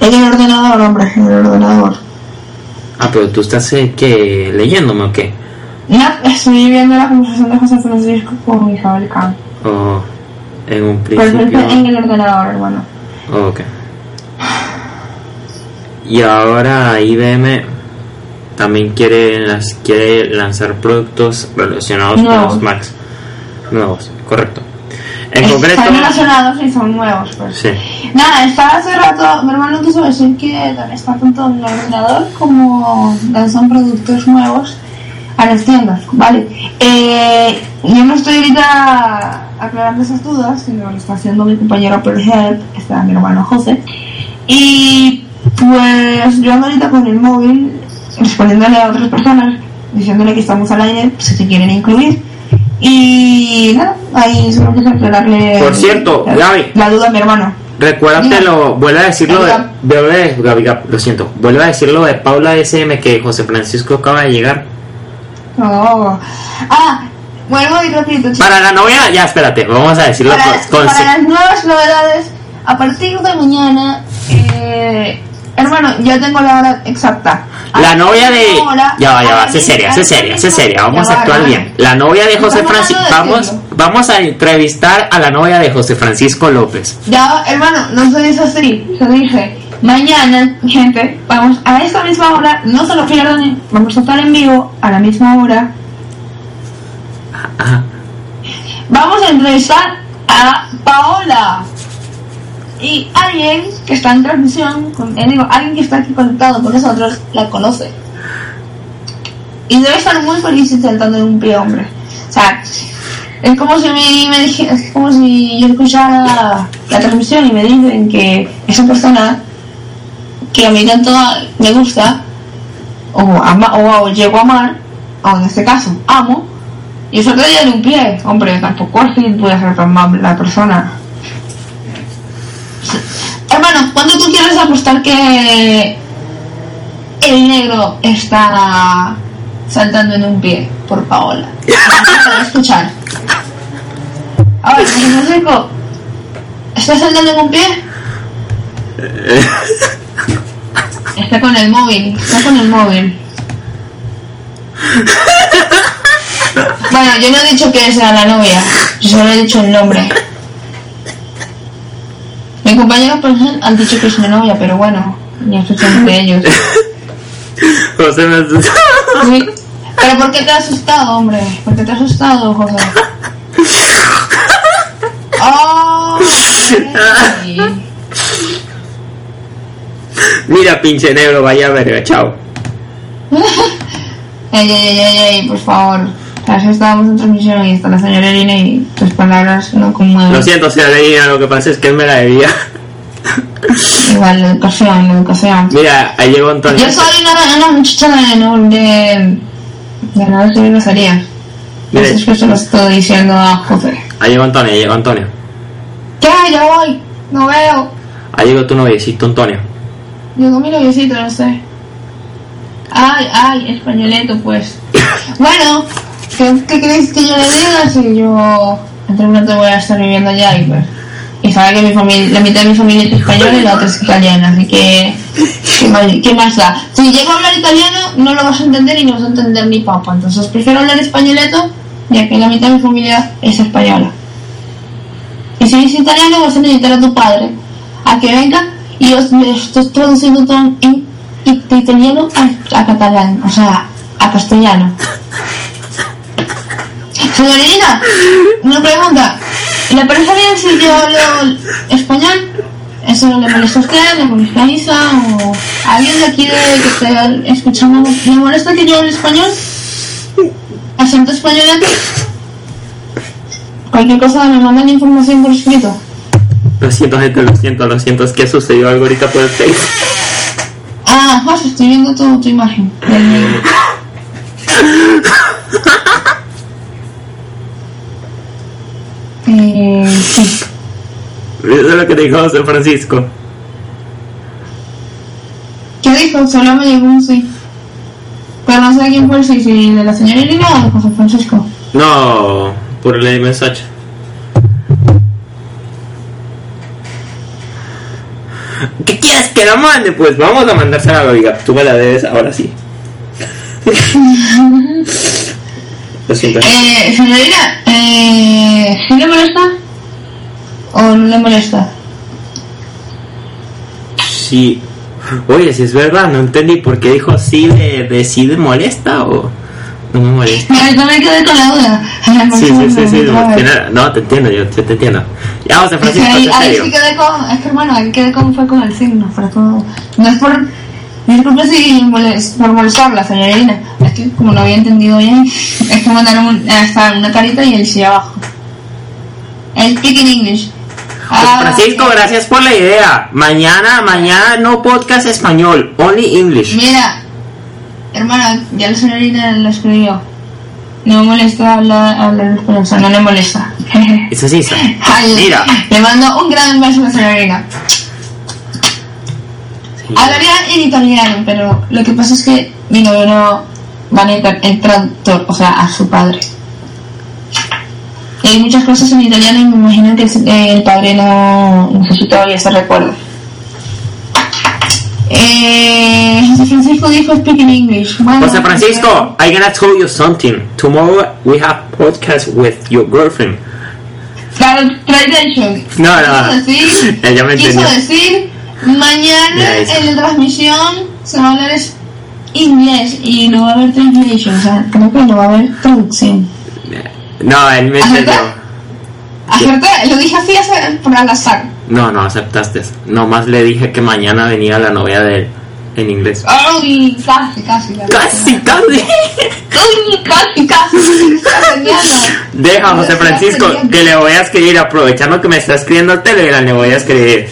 En el ordenador, hombre, en el ordenador. ah pero tú estás eh, que leyéndome o qué No, estoy viendo la conversación de José Francisco con Isabel Khan. o en un Pero principio en el ordenador, hermano. Ok. Y ahora IBM también quiere, las, quiere lanzar productos relacionados con los Macs. Nuevos, correcto. En Están concreto, relacionados y son nuevos, pues. sí. Nada, está hace rato, mi hermano quiso decir que está tanto en el ordenador como lanzan productos nuevos a las tiendas, ¿vale? Eh, yo no estoy ahorita aclarando esas dudas, sino lo está haciendo mi compañero Help, está mi hermano José. Y pues yo ando ahorita con el móvil respondiéndole a otras personas, diciéndole que estamos al aire, pues, si se quieren incluir. Y nada, ahí solo quiero aclararle Por cierto, la, Gaby. la duda a mi hermano. Recuérdatelo, vuelve a decirlo de, vuelve, Gaby, lo siento, vuelve a decirlo de Paula SM que José Francisco acaba de llegar. Oh. Ah, vuelvo y repito, chicos. Para la novia, ya espérate, vamos a decirlo Para, con, con- para las nuevas novedades, a partir de mañana, eh, hermano, ya tengo la hora exacta. A La novia de. hora, Ya va, ya va, sé seria, sé seria, sé seria. Vamos a actuar bien. La novia de José Francisco. Vamos, vamos a entrevistar a la novia de José Francisco López. Ya, hermano, no se dice así, se dice. Mañana, gente, vamos a esta misma hora, no se lo pierdan, vamos a estar en vivo a la misma hora. Ajá. Vamos a entrevistar a Paola y alguien que está en transmisión, digo, alguien que está aquí conectado con nosotros, la conoce. Y debe estar muy feliz intentando en un pie, hombre. O sea, es como si me, me es como si yo escuchara la transmisión y me dicen que esa persona que a mí tanto me gusta, o, ama, o, llego a amar, o en este caso, amo, y eso te de un pie, hombre, tampoco es que puede ser tan mal la persona. Hermano, ¿cuándo tú quieres apostar que el negro está saltando en un pie por Paola? Para escuchar. A ver, Francisco, ¿estás saltando en un pie? Está con el móvil, está con el móvil. Bueno, yo no he dicho que sea la novia, yo solo he dicho el nombre. Mi compañero por ejemplo, han dicho que es mi novia, pero bueno, ya es entre ellos. José me asustó. Sí. Pero ¿por qué te has asustado, hombre? ¿Por qué te has asustado, José? Oh. Mira, pinche negro, vaya verga, chao. Ey, ey, ey, ey, por favor. Eso estábamos en transmisión y está la señora Irina y tus palabras no conmueven. Lo siento, señora Leina, lo que pasa es que él me la debía. Igual, la educación, la educación. Mira, ahí llegó Antonio. Yo soy una, una muchacha de, no, de, de no decir groserías. Mire. Eso es que se lo estoy diciendo a José. Ahí llegó Antonio, ahí llegó Antonio. ¿Qué? Ya voy. No veo. Ahí llegó tu noviecito, Antonio. Llegó mi noviecito, no sé. Ay, ay, españoleto, pues. bueno, ¿qué, queréis que yo le diga si yo entre un rato voy a estar viviendo allá y pues... Y sabe que mi familia, la mitad de mi familia es española y la otra es italiana, así que... ¿Qué más, da? Si llego a hablar italiano, no lo vas a entender y no vas a entender ni papa. Entonces prefiero hablar españoleto, ya que la mitad de mi familia es española. Y si es italiano, vas a necesitar a tu padre a que venga y os le estoy traduciendo todo en, italiano a catalán, o sea, a castellano. Señorita, una pregunta. ¿Le parece bien si yo hablo español? ¿Eso le molesta a usted? ¿Le molesta a Isa? ¿O a alguien de aquí de que esté escuchando? ¿Le molesta que yo hable español? ¿Acento español aquí? Cualquier cosa me mandan información por escrito. Lo siento, gente, lo siento, lo siento. Es que sucedió algo ahorita por el Facebook. Ah, José, estoy viendo tu, tu imagen. del- Eh, sí. Eso es lo que dijo José Francisco. ¿Qué dijo? Solo me llegó un sí. Pero no sé quién fue el sí, si de la señora Irina o de José Francisco. No, por el mensaje. ¿Qué quieres que la mande? Pues vamos a mandársela a la amiga. Tú me la debes ahora sí. Lo siento. Eh, señorita, eh, ¿sí le molesta? ¿O no le molesta? Sí. Oye, si es verdad, no entendí por qué dijo sí de, de sí de molesta o no me molesta. Yo me quedé con la duda. Sí, sí, sí, sí. No, te entiendo, yo, te entiendo. Ya, José Es que Francisco, ahí, ahí sí quedé con, es que hermano, ahí quedé con, fue con el signo, pero todo, no es por, disculpe si molest, por molestarla, señorina, es que como no había entendido bien, es que mandaron un, hasta una carita y el sí abajo. El speak in English. Pues, Ah, Francisco, gracias por la idea. Mañana, mañana no podcast español, only English. Mira, hermana, ya la señorita lo escribió. No me molesta hablar, hablar español, o sea, no le molesta. Eso sí, Ay, mira. Le mando un gran beso a la señorita. Hablaría en italiano, pero lo que pasa es que mi novio no va a necesitar el traductor, o sea, a su padre. Y hay muchas cosas en italiano y me imagino que el, padre no necesita todavía ese recuerdo. Eh, José Francisco dijo speak in English. Bueno, José Francisco, I'm gonna tell you something. Tomorrow we have podcast with your girlfriend. Claro, translation. No, no. Quiso decir, me quiso decir, mañana en la transmisión se va a hablar es inglés y no va a haber translation, o sea, creo que no va a haber traducción. No, él me ¿Acerté? entendió. Acerté, lo dije así por al azar. No, no aceptaste. Nomás le dije que mañana venía la novia de él en inglés. Ay, casi, casi. casi. Casi, casi. Casi. Deja, José Francisco, que le voy a escribir. Aprovechando que me está escribiendo el Telegram, le voy a escribir.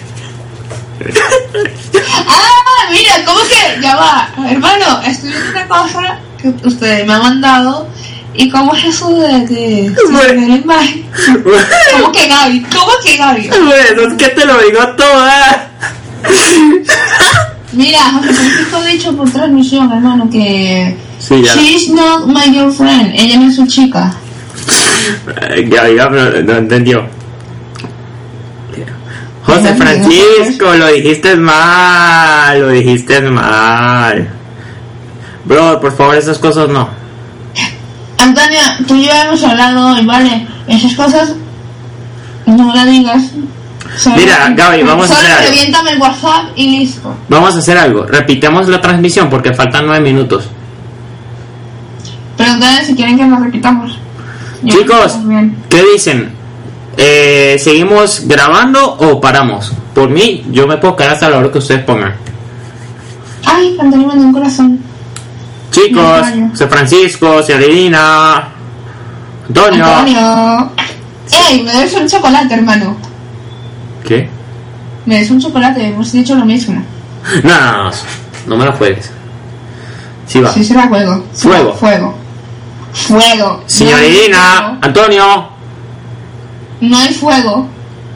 Ah, mira, ¿cómo que? Ya va, hermano, estoy viendo una cosa que ustedes me han mandado. ¿Y cómo es eso de, de, Bueno. de la imagen? ¿Cómo que Gaby? ¿Cómo que Gaby? Bueno, es que te lo digo toda. Mira, José Francisco ha dicho por transmisión, hermano, que Sí, ya. she's not my girlfriend, ella no es su chica. Ya, pero no entendió. José Francisco, lo dijiste mal, lo dijiste mal. Bro, por favor, esas cosas no. Antonia, tú y yo hemos hablado hoy, ¿vale? Esas cosas no las digas. Solo- Mira, Gaby, vamos a hacer algo. reviéntame el WhatsApp y listo. Vamos a hacer algo. Repitamos la transmisión porque faltan nueve minutos. Pregúntale si quieren que nos repitamos. Yo Chicos. ¿qué dicen? Eh, ¿Seguimos grabando o paramos? Por mí, yo me puedo quedar hasta la hora que ustedes pongan. Ay, Antonio mandó un corazón. Chicos, soy Francisco, señorina, Antonio. Antonio. Ey, me des un chocolate, hermano. ¿Qué? Me des un chocolate, hemos dicho lo mismo. No, no, no, no me lo juegues. Sí va. Sí, será fuego. Sí, Fuego. Fuego. Fuego. Señorina, Antonio. No hay fuego.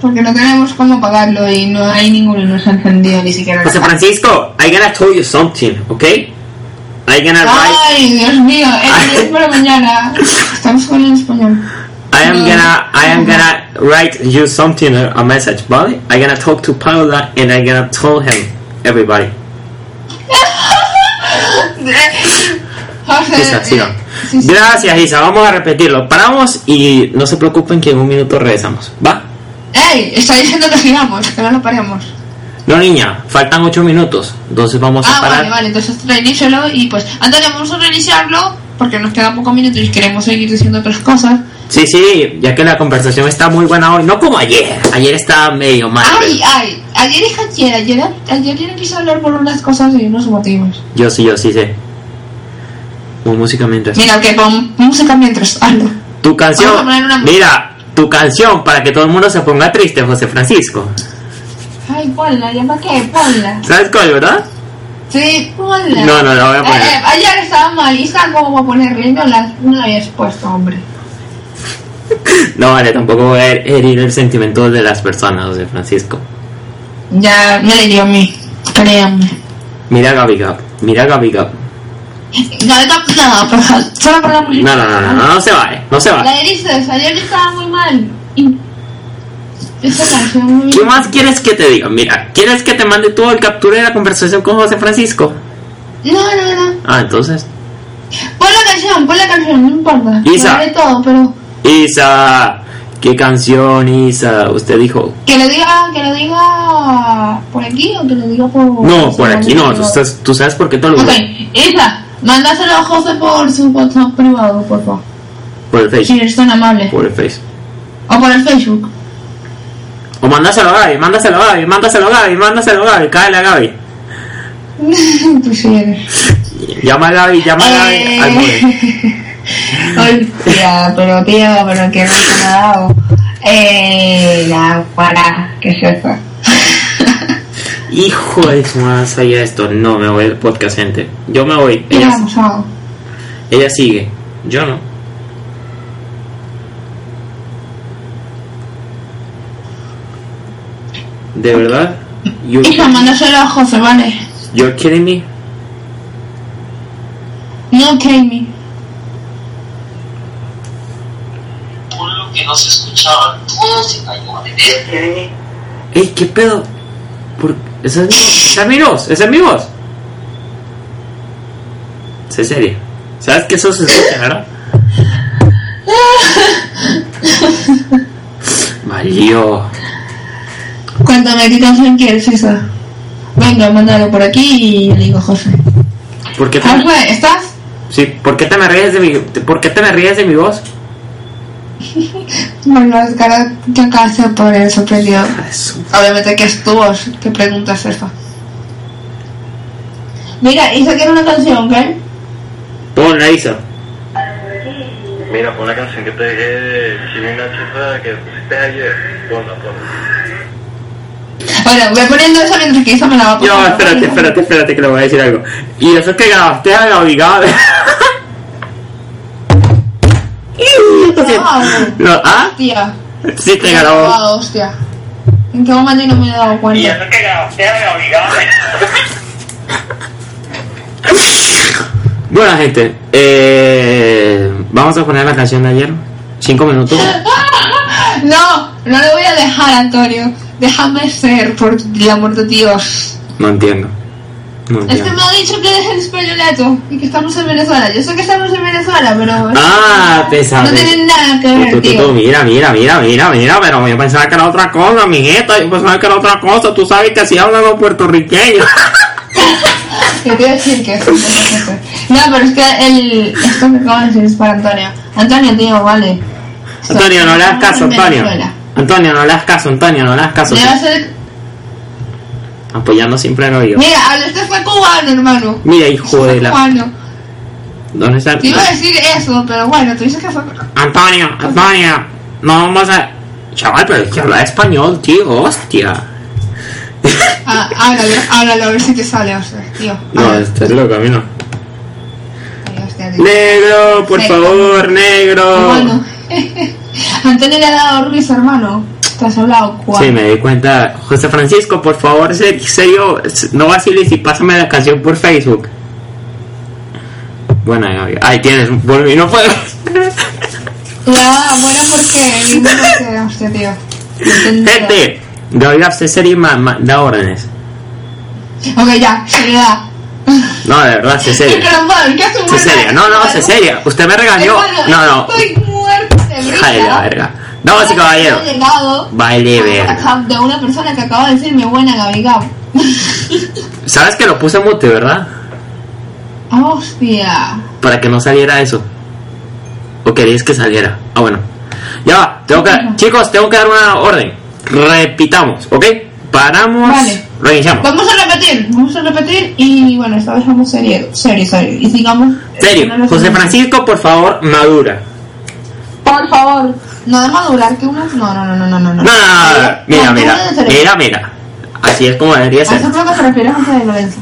Porque no tenemos cómo apagarlo y no hay ninguno y no se ha encendido ni siquiera. José Francisco, I gonna tell you something, okay? I gonna write. Ay, Dios mío, es para mañana. Estamos con el español. I am No. gonna I am gonna write you something a, message, ¿vale? I gonna talk to Paula and I gonna tell him everybody. José, sí, sí. Gracias, Isa. Vamos a repetirlo. Paramos y no se preocupen que en un minuto regresamos. ¿Va? Ey, está diciendo que sigamos, que no lo paremos. No, niña, faltan ocho minutos. Entonces vamos a Ah, parar. vale, vale, entonces reinícialo y pues. Antonio, vamos a reiniciarlo porque nos quedan pocos minutos y queremos seguir diciendo otras cosas. Sí, sí, ya que la conversación está muy buena hoy. No como ayer. Ayer estaba medio mal. Ay, ay, ayer es ayer, ayer, ayer no quise hablar por unas cosas y unos motivos. Yo sí, yo sí sé. Pon música mientras. Mira, que pon música mientras. Tu Vamos a canción. poner una- Mira, tu canción para que todo el mundo se ponga triste, José Francisco. Ay, ponla, ¿ya para qué? Ponla. ¿Sabes cuál, verdad? Sí, ponla. No, no, la voy a poner. Eh, eh, ayer estaba mal y sabes cómo voy a ponerle, no la, no la habías puesto, hombre. No, vale, tampoco voy a herir el sentimiento de las personas, José Francisco. Ya me le dio a mí, créanme. Mira a Gaby Gab. Mira a Gaby Gab. No, no, no, por solo por la. No, no, no, no, no, se va, eh, no se va. La Erices, ayer estaba muy mal. Esta canción muy ¿Qué más quieres que te diga? Mira, ¿quieres que te mande todo el captura de la conversación con José Francisco? No, no, no. Ah, entonces. Pon la canción, pon la canción, no importa. Isa. Todo, pero Isa, ¿qué canción, Isa? Usted dijo. que lo diga, que lo diga por aquí o que lo diga por. No, por aquí no, tú, estás- tú sabes por qué te lo Ok. Isa, mándaselo a José por su WhatsApp privado, por favor. Por el Si Face. eres tan amable. Por el Face. O por el Facebook. O mándaselo a Gaby, mándaselo a Gaby, mándaselo a Gaby, mándaselo a Gaby, cáele a Gaby. pues si. Llama a Gaby, llama a Gaby. Eh. al móvil. Tía, pero tía, pero que no se me ha dado. Eh, la para, ¿qué es eso? Hijo de su madre, sabía esto. No, me voy del podcast, gente. Yo me voy. ¿Qué Ella, vamos a ella sigue. Yo no. ¿De verdad? You, Hija, mándaselo a José, vale. you're kidding me? No, Kami. por lo que no se escuchaba, todo se cayó. Ey, ¿qué pedo? ¿Por... ¿Esa es mi voz? ¿Esa es mi voz? ¿Esa es mi voz? Sé serio. ¿Sabes que eso se escucha, verdad? Valió. Cuéntame qué canción quieres, Isa. Venga, mándalo por aquí y le digo a José. ¿Por qué te, José, ¿estás? sí, ¿por qué te me ríes de mi, por qué te me ríes de mi voz? Bueno, es cara que acaba de hacer por el sorprendido. Ah. Obviamente que es tu voz que preguntas eso. Mira, Isa quiere una canción, ¿ok? Ponla, Isa. Mira, pon la canción que te dejé de Chilina Chifa que pusiste ayer. Ponla, ponla. Bueno, voy poniendo eso mientras que Isa me la va a poner. Yo, espérate, espérate, espérate, que le voy a decir algo. Y eso es que grabaste a Gaby Gaby. No, ¿Ah? Hostia. Sí te Me grabó. grabado, hostia. ¿En qué momento no me he dado cuenta? Gaby Gaby. Bueno, gente, eh, vamos a poner la canción de ayer. Cinco minutos. No, no le voy a dejar, Antonio. Déjame ser, por el amor de Dios. No entiendo. Muy Es que me ha dicho que es el españoleto y que estamos en Venezuela. Yo sé que estamos en Venezuela, pero. Ah, pensaba. No tienen nada que ver, Tú, tú, mira, mira, mira, mira, mira, pero yo pensaba que era otra cosa, mijita, yo pensaba que era otra cosa, tú sabes que así hablan los puertorriqueños. Que te iba a decir que sí. No, pero es que el, esto que acabo de decir es para Antonio. Antonio, tío, vale. Antonio, no le das caso, Antonio. Venezuela. Antonio, no le das caso, Antonio, no le das caso. Le va a hacer... Apoyando siempre lo yo. Mira, habla, este fue cubano, hermano. Mira, hijo Fue de la. cubano. ¿Dónde está? Te iba a decir eso, pero bueno, tú dices que fue. Antonio, Antonio, no vamos a. Chaval, pero es que habla español, tío, hostia. Ah, háblalo, háblalo, a ver si te sale, hostia, tío. No, estás loco, a mí no. Negro, por favor, negro. Antonio le ha dado risa, hermano. Te has hablado, Juan. Sí, me di cuenta. José Francisco, por favor, ser- serio, no vaciles y pásame la canción por Facebook. Bueno, ahí- tienes, volví, no puedo. Ya, bueno, porque. Que. Hostia, tío. No. Gente, Gaby ma- da órdenes. Ok, ya, seriedad. No, de verdad, sé serio. Pero, mal, ¿qué hace un Sé seria, no, no, sé seria. Usted me regañó. No, no. Estoy muerta de. Ay, la verga. He llegado Baile a verga. De una persona que acaba de decir mi buena Gaby Gab. Sabes que lo puse mute, ¿verdad? Hostia. Para que no saliera eso. ¿O querías que saliera? Ah, bueno. Ya va, tengo que, chicos, tengo que dar una orden. Repitamos, ¿ok? Paramos, Vale. reiniciamos. Vamos a repetir, vamos a repetir y bueno, esta vez vamos serio, serio, serio. Y sigamos. Serio, no nos- José Francisco, por favor, madura. Por favor. No de madurar que unas. No, no, no, no, no, no. No, no, no, no, mira, mira, mira, mira. Así es como debería ser. eso creo que se refiere a José de Lorenzo.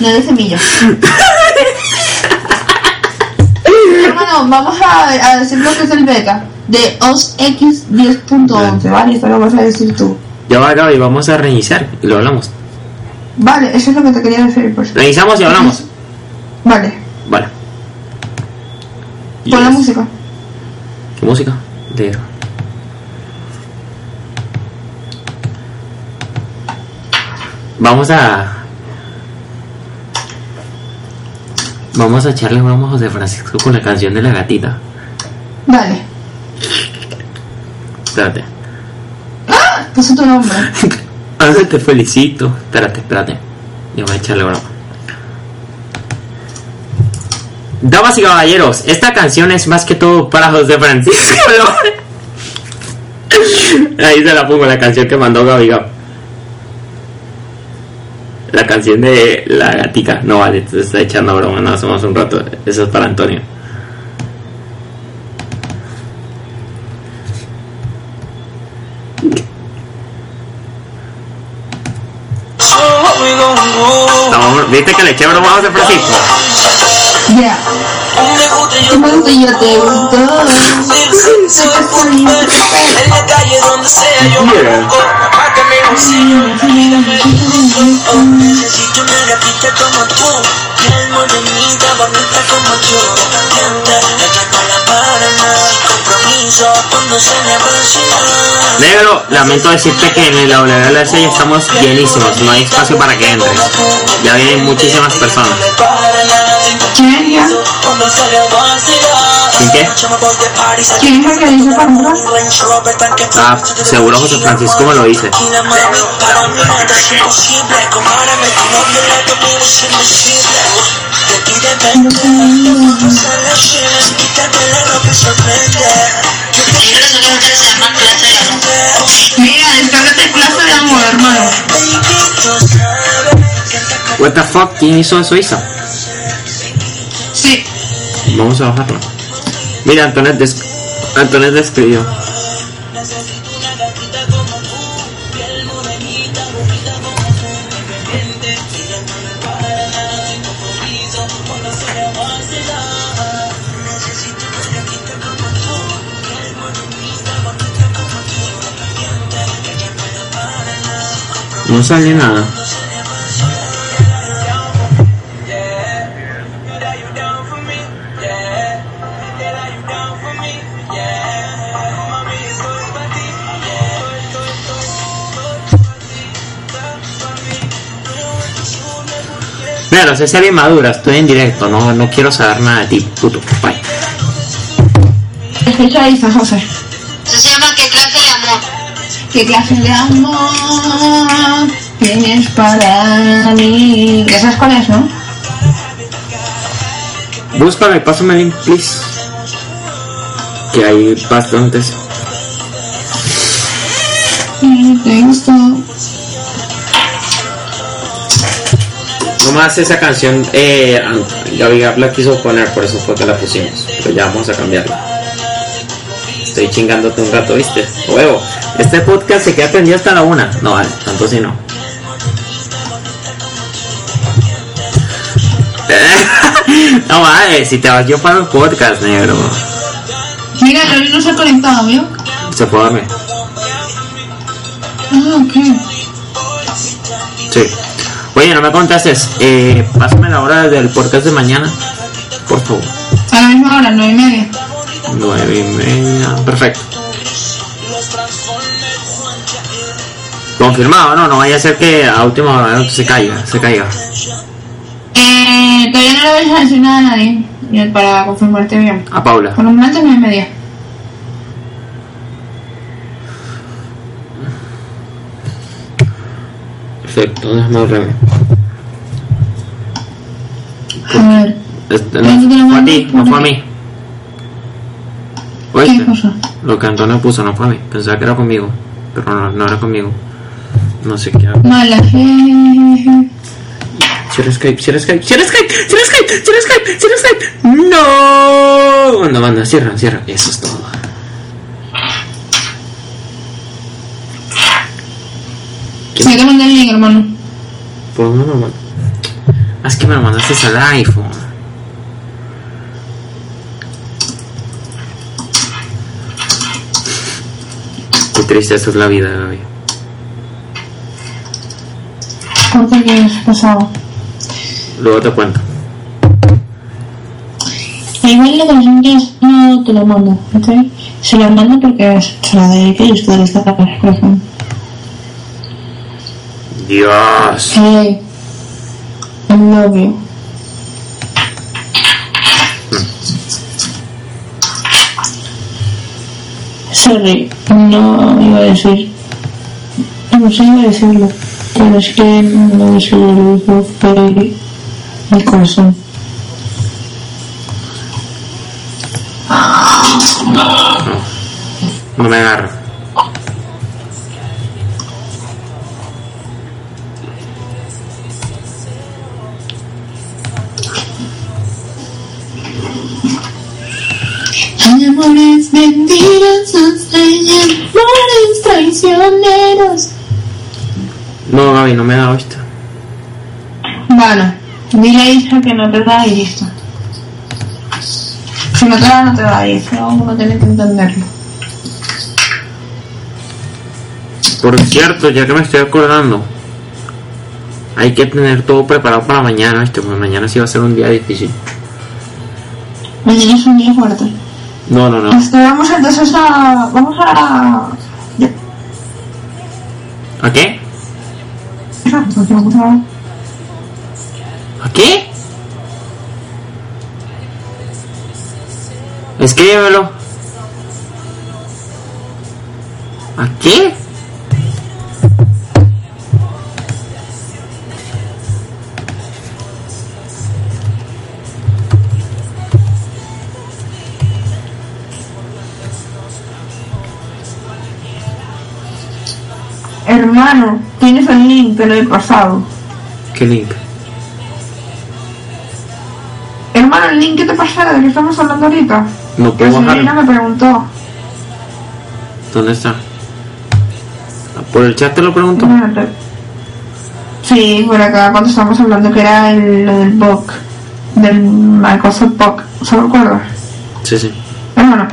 No de semilla. Hermano, vamos a, a decir lo que es el beta de OS X 10.11, ¿vale? Esto lo vas a decir tú. Ya va, Gaby, vamos a reiniciar y lo hablamos. Vale, eso es lo que te quería decir, pues. Reiniciamos y hablamos. Vale, Vale. pon la música. ¿Qué música? De... Vamos a... Vamos a echarle vamos a José Francisco con la canción de la gatita. Vale. Espérate. Puso tu nombre. Ah, te felicito. Espérate, espérate. Yo voy a echarle broma. Damas y caballeros, esta canción es más que todo para José Francisco. Ahí se la pongo, la canción que mandó Gaby Gab. La canción de la gatica. No vale, te está echando broma, no hacemos un rato. Eso es para Antonio. No, ¿Viste que le eché broma a José Francisco? Ya. ¿Cuánto yo te gustó? En la calle donde sea yo me Yeah. busco Pa' que me consiga Necesito una gatita como tú Piel morenita, bonita como yo Caliente, ella no la para nada Compromiso cuando se le vacila Negro, lamento decirte que en la WLC ya estamos llenísimos, no hay espacio para que entres. Ya vienen muchísimas personas. ¿Quién vacila ¿Sin qué? ¿Quién es el que dice tanque Ah, seguro José Francisco me lo dice. Mira, descárgate clase de amor, hermano. What the fuck, ¿quién hizo eso, Isa? Sí. Vamos a bajarlo. Mira, Antonet. Antonet describió. No sale nada. Mira, no sé ser inmadura, estoy en directo, no, no quiero saber nada de ti, puto. Bye. Escucha ahí, José. Eso se llama ¿Qué clase de amor? ¿Qué clase de amor tienes para mí? ¿Ya sabes cuál es, no? Búscalo y pásame el link, please. Que hay bastantes. ¿Te Nomás esa canción, eh, Gaby Gap la quiso poner, por eso fue que la pusimos. Pero ya vamos a cambiarla. Estoy chingándote un rato, ¿viste? Huevo. Este podcast se queda prendido hasta la una. No, vale, tanto si no. no vale, si te vas yo para el podcast, negro. Mira, Raúl no se ha conectado, ¿vio? Se puede dormir. Ah, ok. Sí. Oye, no me contaste, eh, pásame la hora del podcast de mañana, por favor. A la misma hora, nueve y media. Nueve y media, perfecto. Confirmado, no, no vaya a ser que a última hora se caiga, se caiga. Eh, todavía no le vais a decir nada a nadie eh, para confirmarte bien. A Paula. Por un momento, nueve y media. Perfecto, déjame ver. A ver, Este, no fue a ti, no fue a mí. ¿qué ¿Oíste? cosa? Lo que Antonio puso no fue a mí. Pensaba que era conmigo, pero no, no era conmigo. No sé qué hago. Mala fe. Cierra Skype, cierra Skype, cierra Skype, cierra Skype, cierra Skype, cierra Skype. No. Manda, manda, cierra, cierra. Eso es todo. Sí, te mandé el link, hermano. ¿Por dónde me lo mandas? Ah, es que me lo mandaste al iPhone. Qué triste esta es la vida, Gaby. ¿Por qué qué es pasado? Luego te cuento. Igual la canción que no te la mando, ¿ok? Se la mando porque es, se la dediqué y ustedes el corazón. Dios. Hey, I love you. Sorry, no iba a decir. No sé iba a decirlo, pero es que no decirlo lo dijo por el, el corazón. No me agarra. Traicioneros. No, Gaby, no me da vista. Bueno, dile a Isra que no te da y listo. Si no te da, no te da y eso uno tiene que entenderlo. Por cierto, ya que me estoy acordando, hay que tener todo preparado para mañana, ¿viste? Porque mañana sí va a ser un día difícil. Mañana es un día fuerte. No, no, no. Este, vamos entonces a... Vamos a... ¿A qué? ¿A qué? Escríbemelo. ¿A qué? Hermano, tienes el link, lo he pasado. ¿Qué link? Hermano, el link que te pasé de que estamos hablando ahorita. No Que puedo Silvina bajarlo. me preguntó. ¿Dónde está? ¿Por el chat te lo pregunto? Espérate. Sí, por acá cuando estábamos hablando que era el, lo del POC, del Microsoft POC, ¿se lo recuerdas? Sí, sí. Hermano,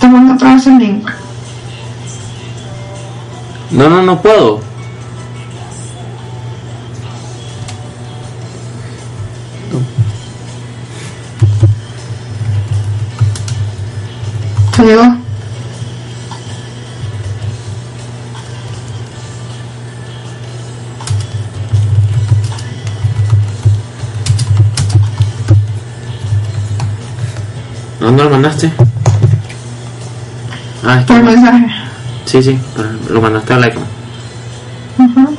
te mando otra vez el link. No, no, no puedo. ¿Te llegó? ¿Dónde lo mandaste? Ah, está. Por mensaje sí, sí, lo mandaste al iPhone. Ahora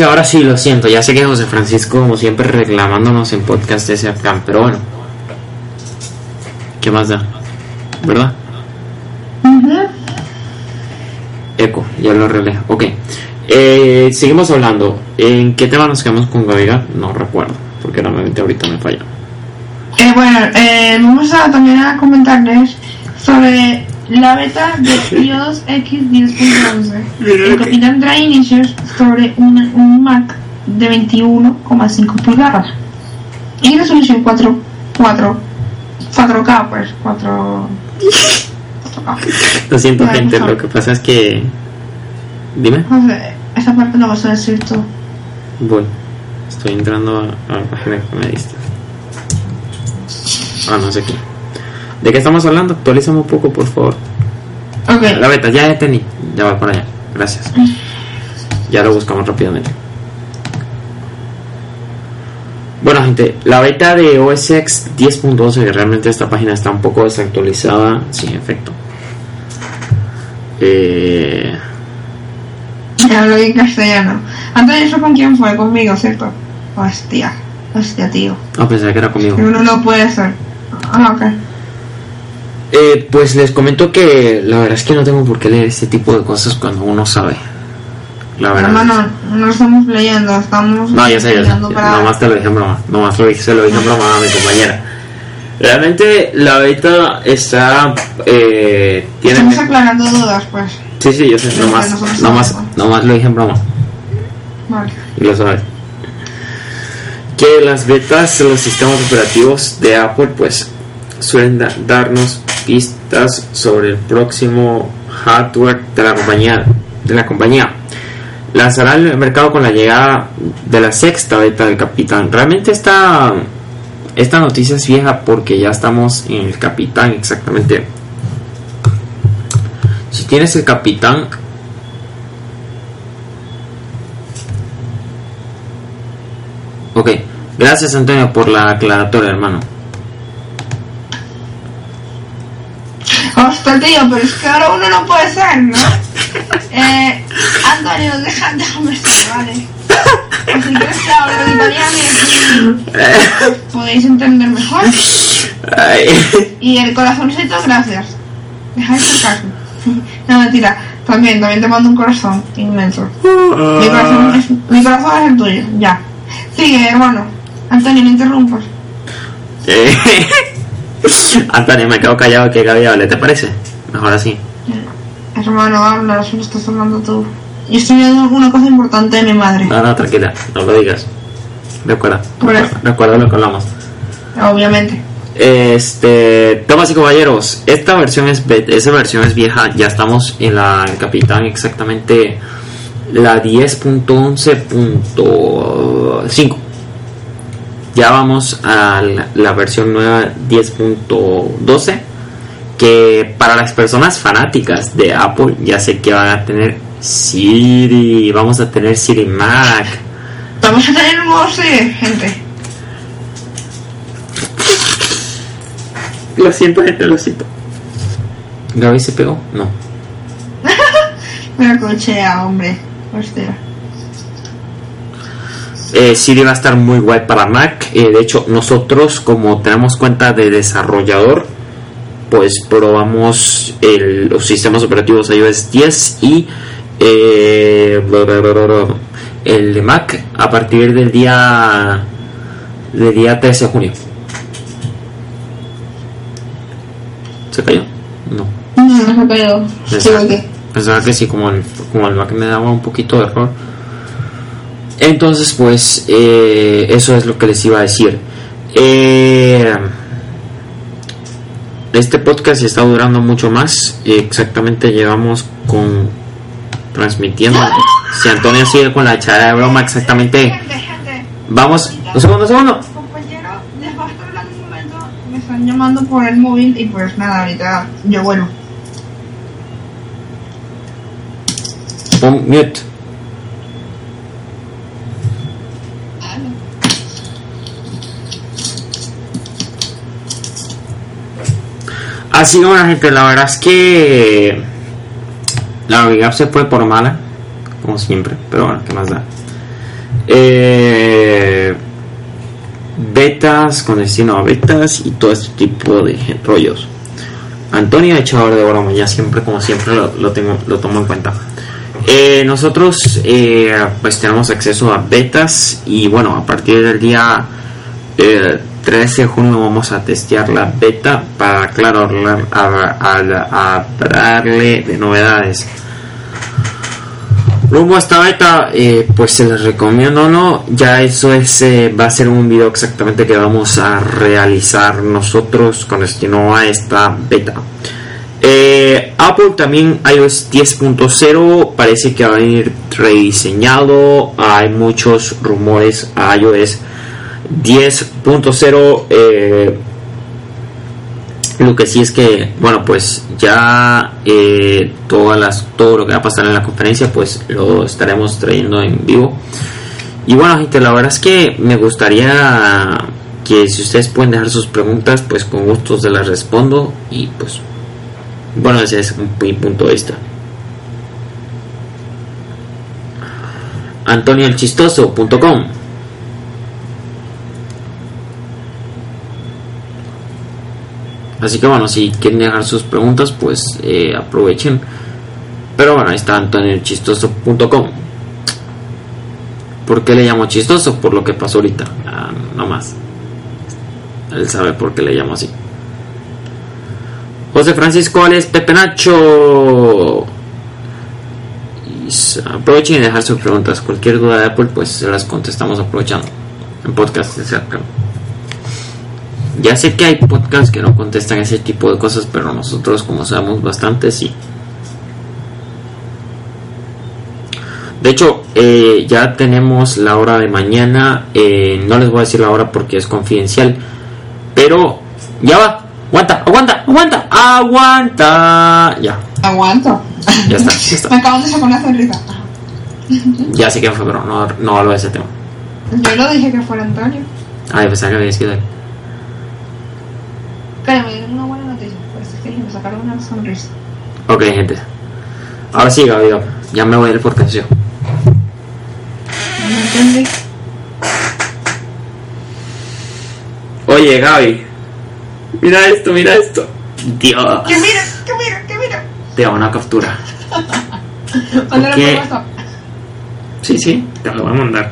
Ahora sí, lo siento. Ya sé que José Francisco, como siempre, reclamándonos en podcast de ese pero bueno. ¿Qué más da? ¿Verdad? Eco, ya lo arreglé. Ok. Eh, seguimos hablando. ¿En qué tema nos quedamos con Gaviga? No recuerdo, porque realmente ahorita me falla. Eh, bueno, eh, vamos a también a comentarles sobre la beta de iOS X 10.11. El Capitán trae inicios sobre un, un Mac de 21,5 pulgadas y resolución 4, 4, 4K, pues 4. 4K. Lo siento, gente. Lo que pasa es que. Dime. No sé, esa parte no vas a decir tú. Voy. Estoy entrando a, la página que me diste. Ah, no sé qué. ¿De qué estamos hablando? Actualízame un poco, por favor. Ok, La beta, ya entendí. Ya va por allá. Gracias. Ya lo buscamos rápidamente. Bueno, gente, la beta de OS X 10.12, que realmente esta página está un poco desactualizada. Sí, en efecto. Eh, ya hablo en castellano. Antes eso con quién fue, conmigo, ¿cierto? Hostia, hostia, tío. ah, pensaba que era conmigo. Que uno no puede ser. Ah, ok. Eh, pues les comento que la verdad es que no tengo por qué leer este tipo de cosas cuando uno sabe. La verdad. Hermano, no estamos leyendo, estamos No, ya sé, ya sé. para... Nomás te lo dije en broma. Nomás lo dije, se lo dije en broma a mi compañera. Realmente la beta está. Eh, tiene. Estamos aclarando dudas, pues. Sí, sí, yo sé. Nomás, nomás, sabemos. nomás lo dije en broma. Vale. Y lo sabes. Que las betas de los sistemas operativos de Apple, pues, suelen da- darnos pistas sobre el próximo hardware de la compañía. De la compañía. Lanzará el mercado con la llegada de la sexta beta del Capitán. Realmente esta, esta noticia es vieja porque ya estamos en el Capitán exactamente. Si tienes el Capitán, Ok, gracias Antonio por la aclaratoria, hermano. Hostia, tío, pero es que ahora uno no puede ser, ¿no? Eh, Antonio, deja, déjame ser, vale. O si quieres que hable en italiano y así podéis entender mejor. Ay, Y el corazoncito, gracias. Deja de sacarme. No, mentira. También, también te mando un corazón inmenso. Mi corazón es, mi corazón es el tuyo, ya. Sigue, hermano. Antonio, no interrumpas. eh, Antonio, me quedo callado que Gaby hable, ¿te parece? Mejor así. Hermano, habla, solo estás hablando tú. Y estoy viendo una cosa importante de mi madre. No, no, tranquila, no lo digas. Recuerda, Por eso. recuerda, recuerda lo que hablamos. Obviamente. Este, damas y caballeros, esta versión es esa versión es vieja, ya estamos en la el Capitán exactamente la 10.11.5. Ya vamos a la, la versión nueva 10.12 que para las personas fanáticas de Apple ya sé que van a tener Siri, vamos a tener Siri Mac. Vamos a tener un nuevo Siri, gente. Lo siento, gente, lo siento. Gaby se pegó, no. Me cochea, hombre. Hostia. Eh, Siri va a estar muy guay para Mac. Eh, de hecho, nosotros, como tenemos cuenta de desarrollador, pues probamos el- los sistemas operativos iOS 10 y eh, el de Mac a partir del día del día 13 de junio. ¿Se cayó? No. No, no se caído. Pensaba, que. pensaba que sí, como el, como el Mac me daba un poquito de error. Entonces, pues, eh, eso es lo que les iba a decir. Eh, este podcast está durando mucho más. Exactamente llevamos con transmitiendo. Si Antonio sigue con la echada de broma, exactamente. Gente, gente. Vamos, un segundo, un segundo. Compañero, dejo esto hablando un momento. Me están llamando por el móvil y pues nada, ahorita yo vuelvo. Pon mute. Así que bueno gente, la verdad es que la Navidad se fue por mala, como siempre, pero bueno, ¿qué más da? Eh, betas con destino a betas y todo este tipo de rollos. Antonio echador de broma, ya siempre, como siempre, lo, lo tengo, lo tomo en cuenta. Eh, nosotros eh, pues tenemos acceso a betas y bueno, a partir del día eh, 13 de junio vamos a testear la beta para claro hablarle de novedades. Rumbo a esta beta, eh, pues se les recomiendo no, ya eso es, eh, va a ser un video exactamente que vamos a realizar nosotros con destino a esta beta. Eh, Apple también iOS 10.0 parece que va a venir rediseñado. Hay muchos rumores a iOS 10.0. eh, lo que sí es que, bueno, pues ya eh, todas las, todo lo que va a pasar en la conferencia, pues lo estaremos trayendo en vivo. Y bueno, gente, la verdad es que me gustaría que si ustedes pueden dejar sus preguntas, pues con gusto se las respondo. Y pues bueno, ese es mi punto de vista. AntonioElChistoso.com Así que bueno, si quieren dejar sus preguntas, pues eh, aprovechen. Pero bueno, ahí está AntonioElChistoso.com ¿Por qué le llamo chistoso? Por lo que pasó ahorita. Ah, no más. Él sabe por qué le llamo así. José Francisco Alex Pepe Nacho. Aprovechen y dejar sus preguntas. Cualquier duda de Apple, pues se las contestamos aprovechando. En podcast, etc. Ya sé que hay podcasts que no contestan ese tipo de cosas, pero nosotros, como sabemos bastante, sí. De hecho, eh, ya tenemos la hora de mañana. eh, no les voy a decir la hora porque es confidencial. Pero ya va. Aguanta, aguanta, aguanta, aguanta. Ya, Aguanto. ya está, ya está. Me acaban de sacar una sonrisa. Ya sé que fue, pero no, no hablo de ese tema. Yo lo dije que fuera Antonio. Ay, pensaba que había sido él. Pero me dieron una buena noticia. Por sacaron una sonrisa. Ok, gente. Ahora sí, Gaby. Ya me voy del podcast yo. No entendí. Oye, Gaby. Mira esto, mira esto. Dios. Que mira, que mira, que mira. Te hago una captura. Esto? Sí, sí, te lo voy a mandar.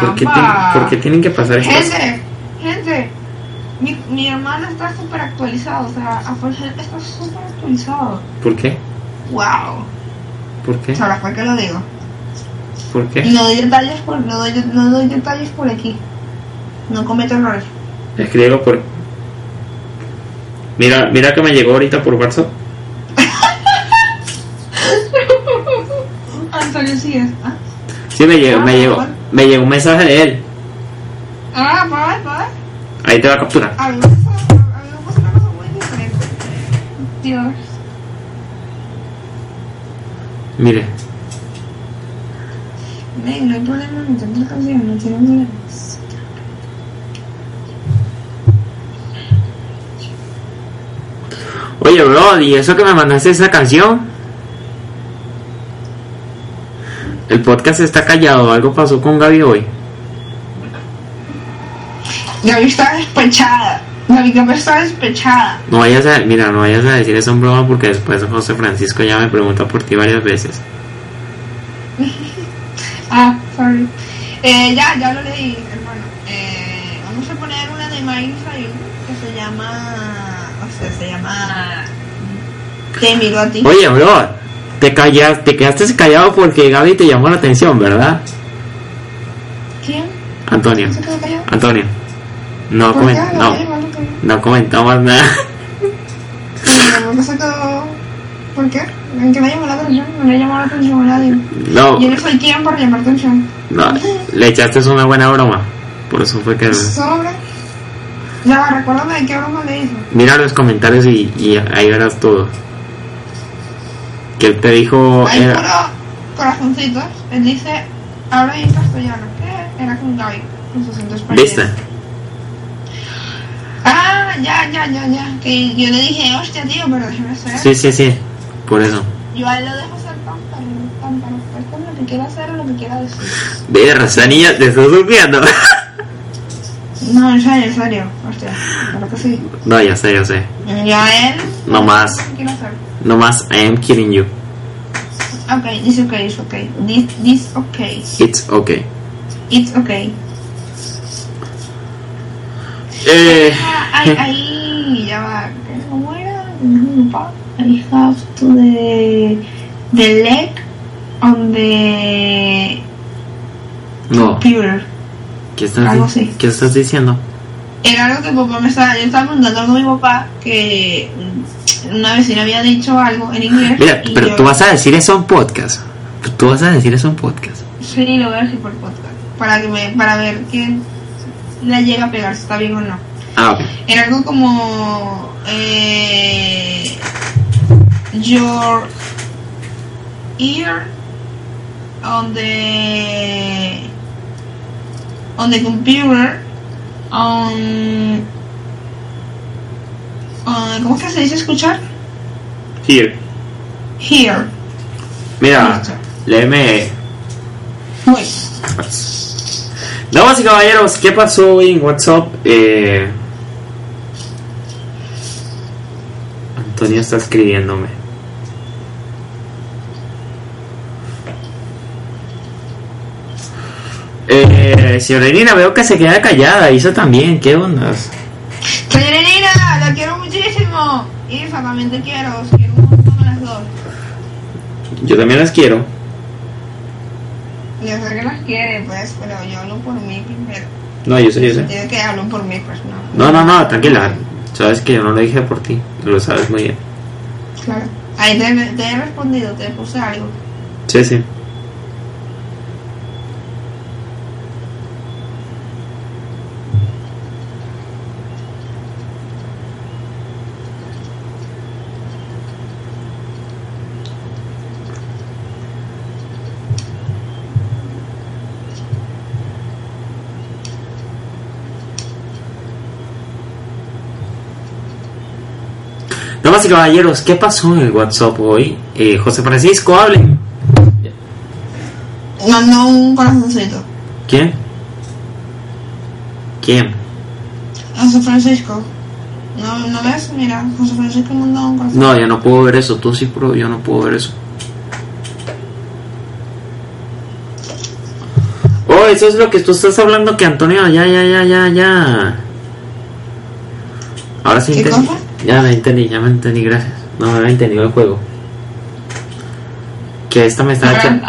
¿Por qué, Caramba. tienen, por qué tienen que pasar estas gente. Mi, mi hermano está súper actualizado. O sea, Apple Health está súper actualizado. ¿Por qué? Wow. ¿Por qué? Sabrás por qué lo digo. ¿Por qué? No doy detalles por, no doy, no doy detalles por aquí. No cometo errores. Escríbelo por. Mira, mira que me llegó ahorita por WhatsApp. Antonio sí es. ¿Ah? Sí, me llegó, me llegó, me llegó un mensaje de él. Ah, para ver. Ahí te va a capturar. Una cosa muy diferente. Dios. Mire, Ven, no hay problema, no tengo canción, no tiene problemas. oye, bro, ¿y eso que me mandaste esa canción? El podcast está callado, algo pasó con Gaby hoy. Gaby está despechada. Gaby Gaby está despechada. No vayas a, mira, no vayas a decir eso en broma porque después José Francisco ya me pregunta por ti varias veces. Ah, sorry. Eh, ya, ya lo leí, hermano. Eh, vamos a poner una de Miley que se llama. O sea, se llama. Te miro a ti. Oye, bro, te callas, te quedaste callado porque Gaby te llamó la atención, ¿verdad? ¿Quién? Antonio, ¿Se quedó callado? Antonio. No, ¿Por qué? comen- no, que- no comentamos nada. Pero ¿por qué se quedó? ¿Por qué? ¿En qué le llamó la atención? No le llamó la atención a nadie. No, Yo no soy quien para llamar atención. no, le echaste una buena broma. Por eso fue que... Sobre. Ya recuérdame de qué broma le hizo. Mira los comentarios y, y ahí verás todo. Que él te dijo... Hay era- corazoncitos. Él dice, habla en castellano. ¿Qué? Era con Gaby, con sus ¿Viste? Ah, ya, ya, ya, ya. Que yo le dije, hostia, tío, pero déjame ser. Sí, sí, sí. Por eso. Yo a él lo dejo ser tan, tan perfecto en lo que quiera hacer o lo que quiera decir. Verga, esa niña te estás durmiendo. No, en serio, en serio. Hostia, claro que sí. no, ya sé, ya sé. Yo a él. No más. No más, I am kidding you. Okay, this okay, it's okay. This, this okay. It's okay. It's okay. Eh, Ah, ahí, ahí, ya va. ¿Cómo era? I have to the, the leg on the no, computer. ¿qué estás, Algo así. ¿qué estás diciendo? Era algo que papá me estaba, yo estaba preguntando algo a mi papá que una vecina había dicho algo en inglés. Mira, pero yo- tú vas a decir eso en podcast. Tú vas a decir eso en podcast. Sí, lo voy a decir por podcast. Para que me, para ver quién le llega a pegar, si está bien o no. Ah, ok. Era algo como eh, your ear on the on the computer on, on ¿cómo es que se dice escuchar? Here. Here. Mira, léeme. Muy. Damas y caballeros, ¿qué pasó hoy en WhatsApp? Eh, Antonio está escribiéndome. Eh, señora Irina, veo que se queda callada. Isa también, ¿qué ondas? Señorita, la quiero muchísimo. Isa, también te quiero. Os quiero un montón a las dos. Yo también las quiero. Yo sé que las quiere, pues, pero yo hablo por mí primero. No, yo sé, yo sé. Tiene que hablo por mí, pues no. No, no, no, tranquila. Sabes que yo no lo dije por ti. Lo sabes muy bien. Claro. Ahí te, te he respondido, te puse algo. Sí, sí. Damas y caballeros, ¿qué pasó en el WhatsApp hoy? Eh, José Francisco, hablen. Mandó un corazoncito. ¿Quién? ¿Quién? José Francisco. ¿No, ¿No ves? Mira, José Francisco mandó un corazón. No, yo no puedo ver eso. Tú sí, pero yo no puedo ver eso. Oh, eso es lo que tú estás hablando que Antonio. Ya, ya, ya, ya, ya. Ahora sí ¿Qué cosa? Ya me entendí, ya me entendí, gracias. No me había entendido el juego. Que esta me estaba echando.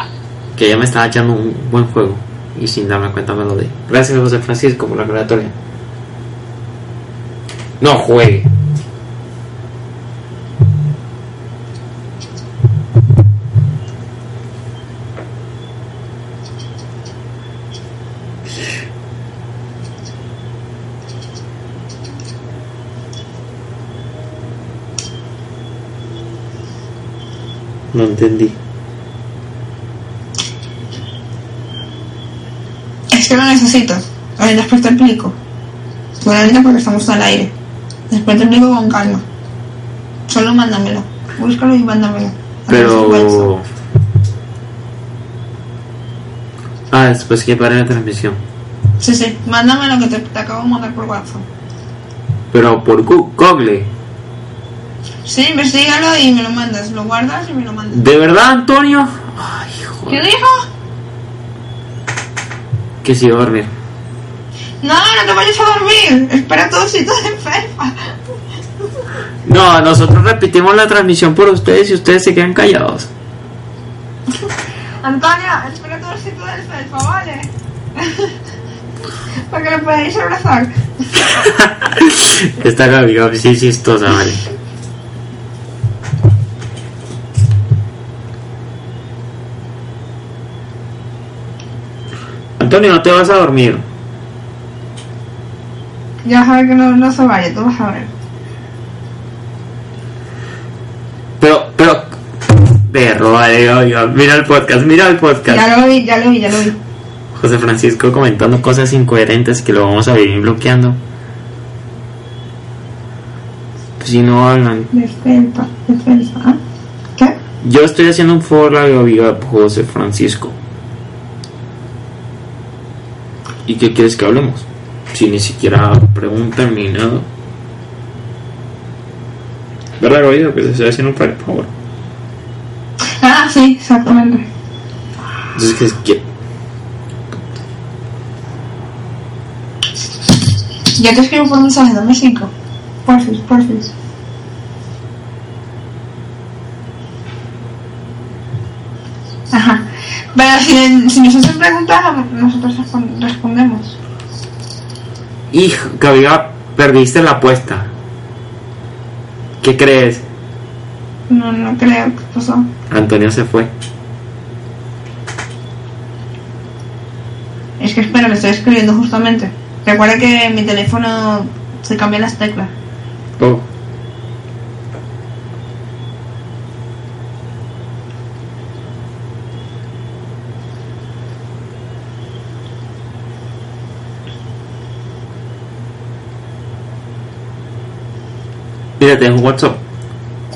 Que ella me estaba echando un buen juego. Y sin darme cuenta me lo di. Gracias, José Francisco, por la aclaratoria. No juegue. No entendí. Es que lo necesito. A ver, después te explico. Solamente porque estamos al aire. Después te explico con calma. Solo mándamelo. Búscalo y mándamelo. A. Pero. Ah, después que pare la transmisión. Sí, sí. Mándame lo que te, te acabo de mandar por WhatsApp. Pero por Google. Sí, investigalo y me lo mandas. Lo guardas y me lo mandas. ¿De verdad, Antonio? Ay, ¿Qué joder. dijo? Que sí, va a dormir. No, no te vayas a dormir. Espera tu osito de felpa. No, nosotros repetimos la transmisión por ustedes y ustedes se quedan callados. Antonia, espera tu osito de felpa, ¿vale? Para que lo podáis abrazar. Esta Gaby, sí es chistosa, vale. Antonio, no te vas a dormir. Ya vas a ver que no, no se vaya, tú vas a ver. Pero, pero. Perro, vale, mira el podcast, mira el podcast. Ya lo vi, ya lo vi, ya lo vi. José Francisco comentando cosas incoherentes que lo vamos a vivir bloqueando. Pues si no hablan. Defensa, defensa. ¿ah? ¿Qué? Yo estoy haciendo un favor a José Francisco. ¿Y qué quieres que hablemos? Si ni siquiera preguntan ni nada. ¿Verdad, oído? Que te estoy haciendo un favor. Ah, sí, exactamente. Entonces, ¿qué, qué? Ya te escribo por mensaje, dame cinco. Porfis, porfis. Ajá. Pero si, si nos hacen preguntas, nosotros respon- respondemos. Hijo, Gabriela, perdiste la apuesta. ¿Qué crees? No, no creo que pasó. Antonio se fue. Es que espera, le estoy escribiendo justamente. Recuerda que en mi teléfono se cambian las teclas. Oh. Mírate en WhatsApp.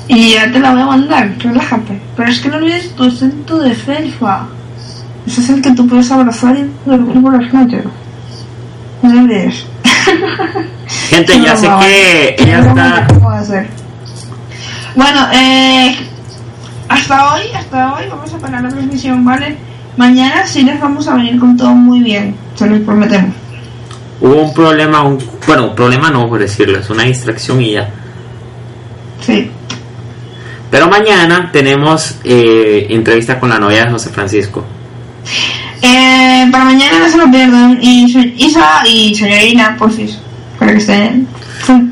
Y ya te la voy a mandar, relájate. Pero es que no olvides tu acento de selfa. Ese es el que tú puedes abrazar y dormir por las noches. No olvides. Gente, ya sé que ella está. ¿Qué puedo hacer? Bueno, eh, hasta hoy, hasta hoy vamos a parar la transmisión, ¿vale? Mañana sí les vamos a venir con todo muy bien, se los prometemos. Hubo un problema, un, bueno, un problema no por decirlo, es una distracción y ya. Sí. Pero mañana tenemos eh, entrevista con la novia de José Francisco. Eh, para mañana no se lo pierdan. Y Isa y señorina, porfis, para que estén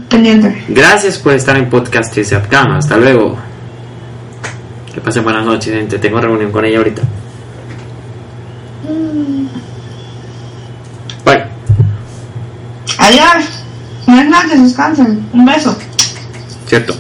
pendientes. Gracias por estar en Podcast y Cama. Hasta luego. Que pasen buenas noches, gente. Tengo reunión con ella ahorita. Bye. Adiós. Buenas noches, descansen. Un beso. Cierto.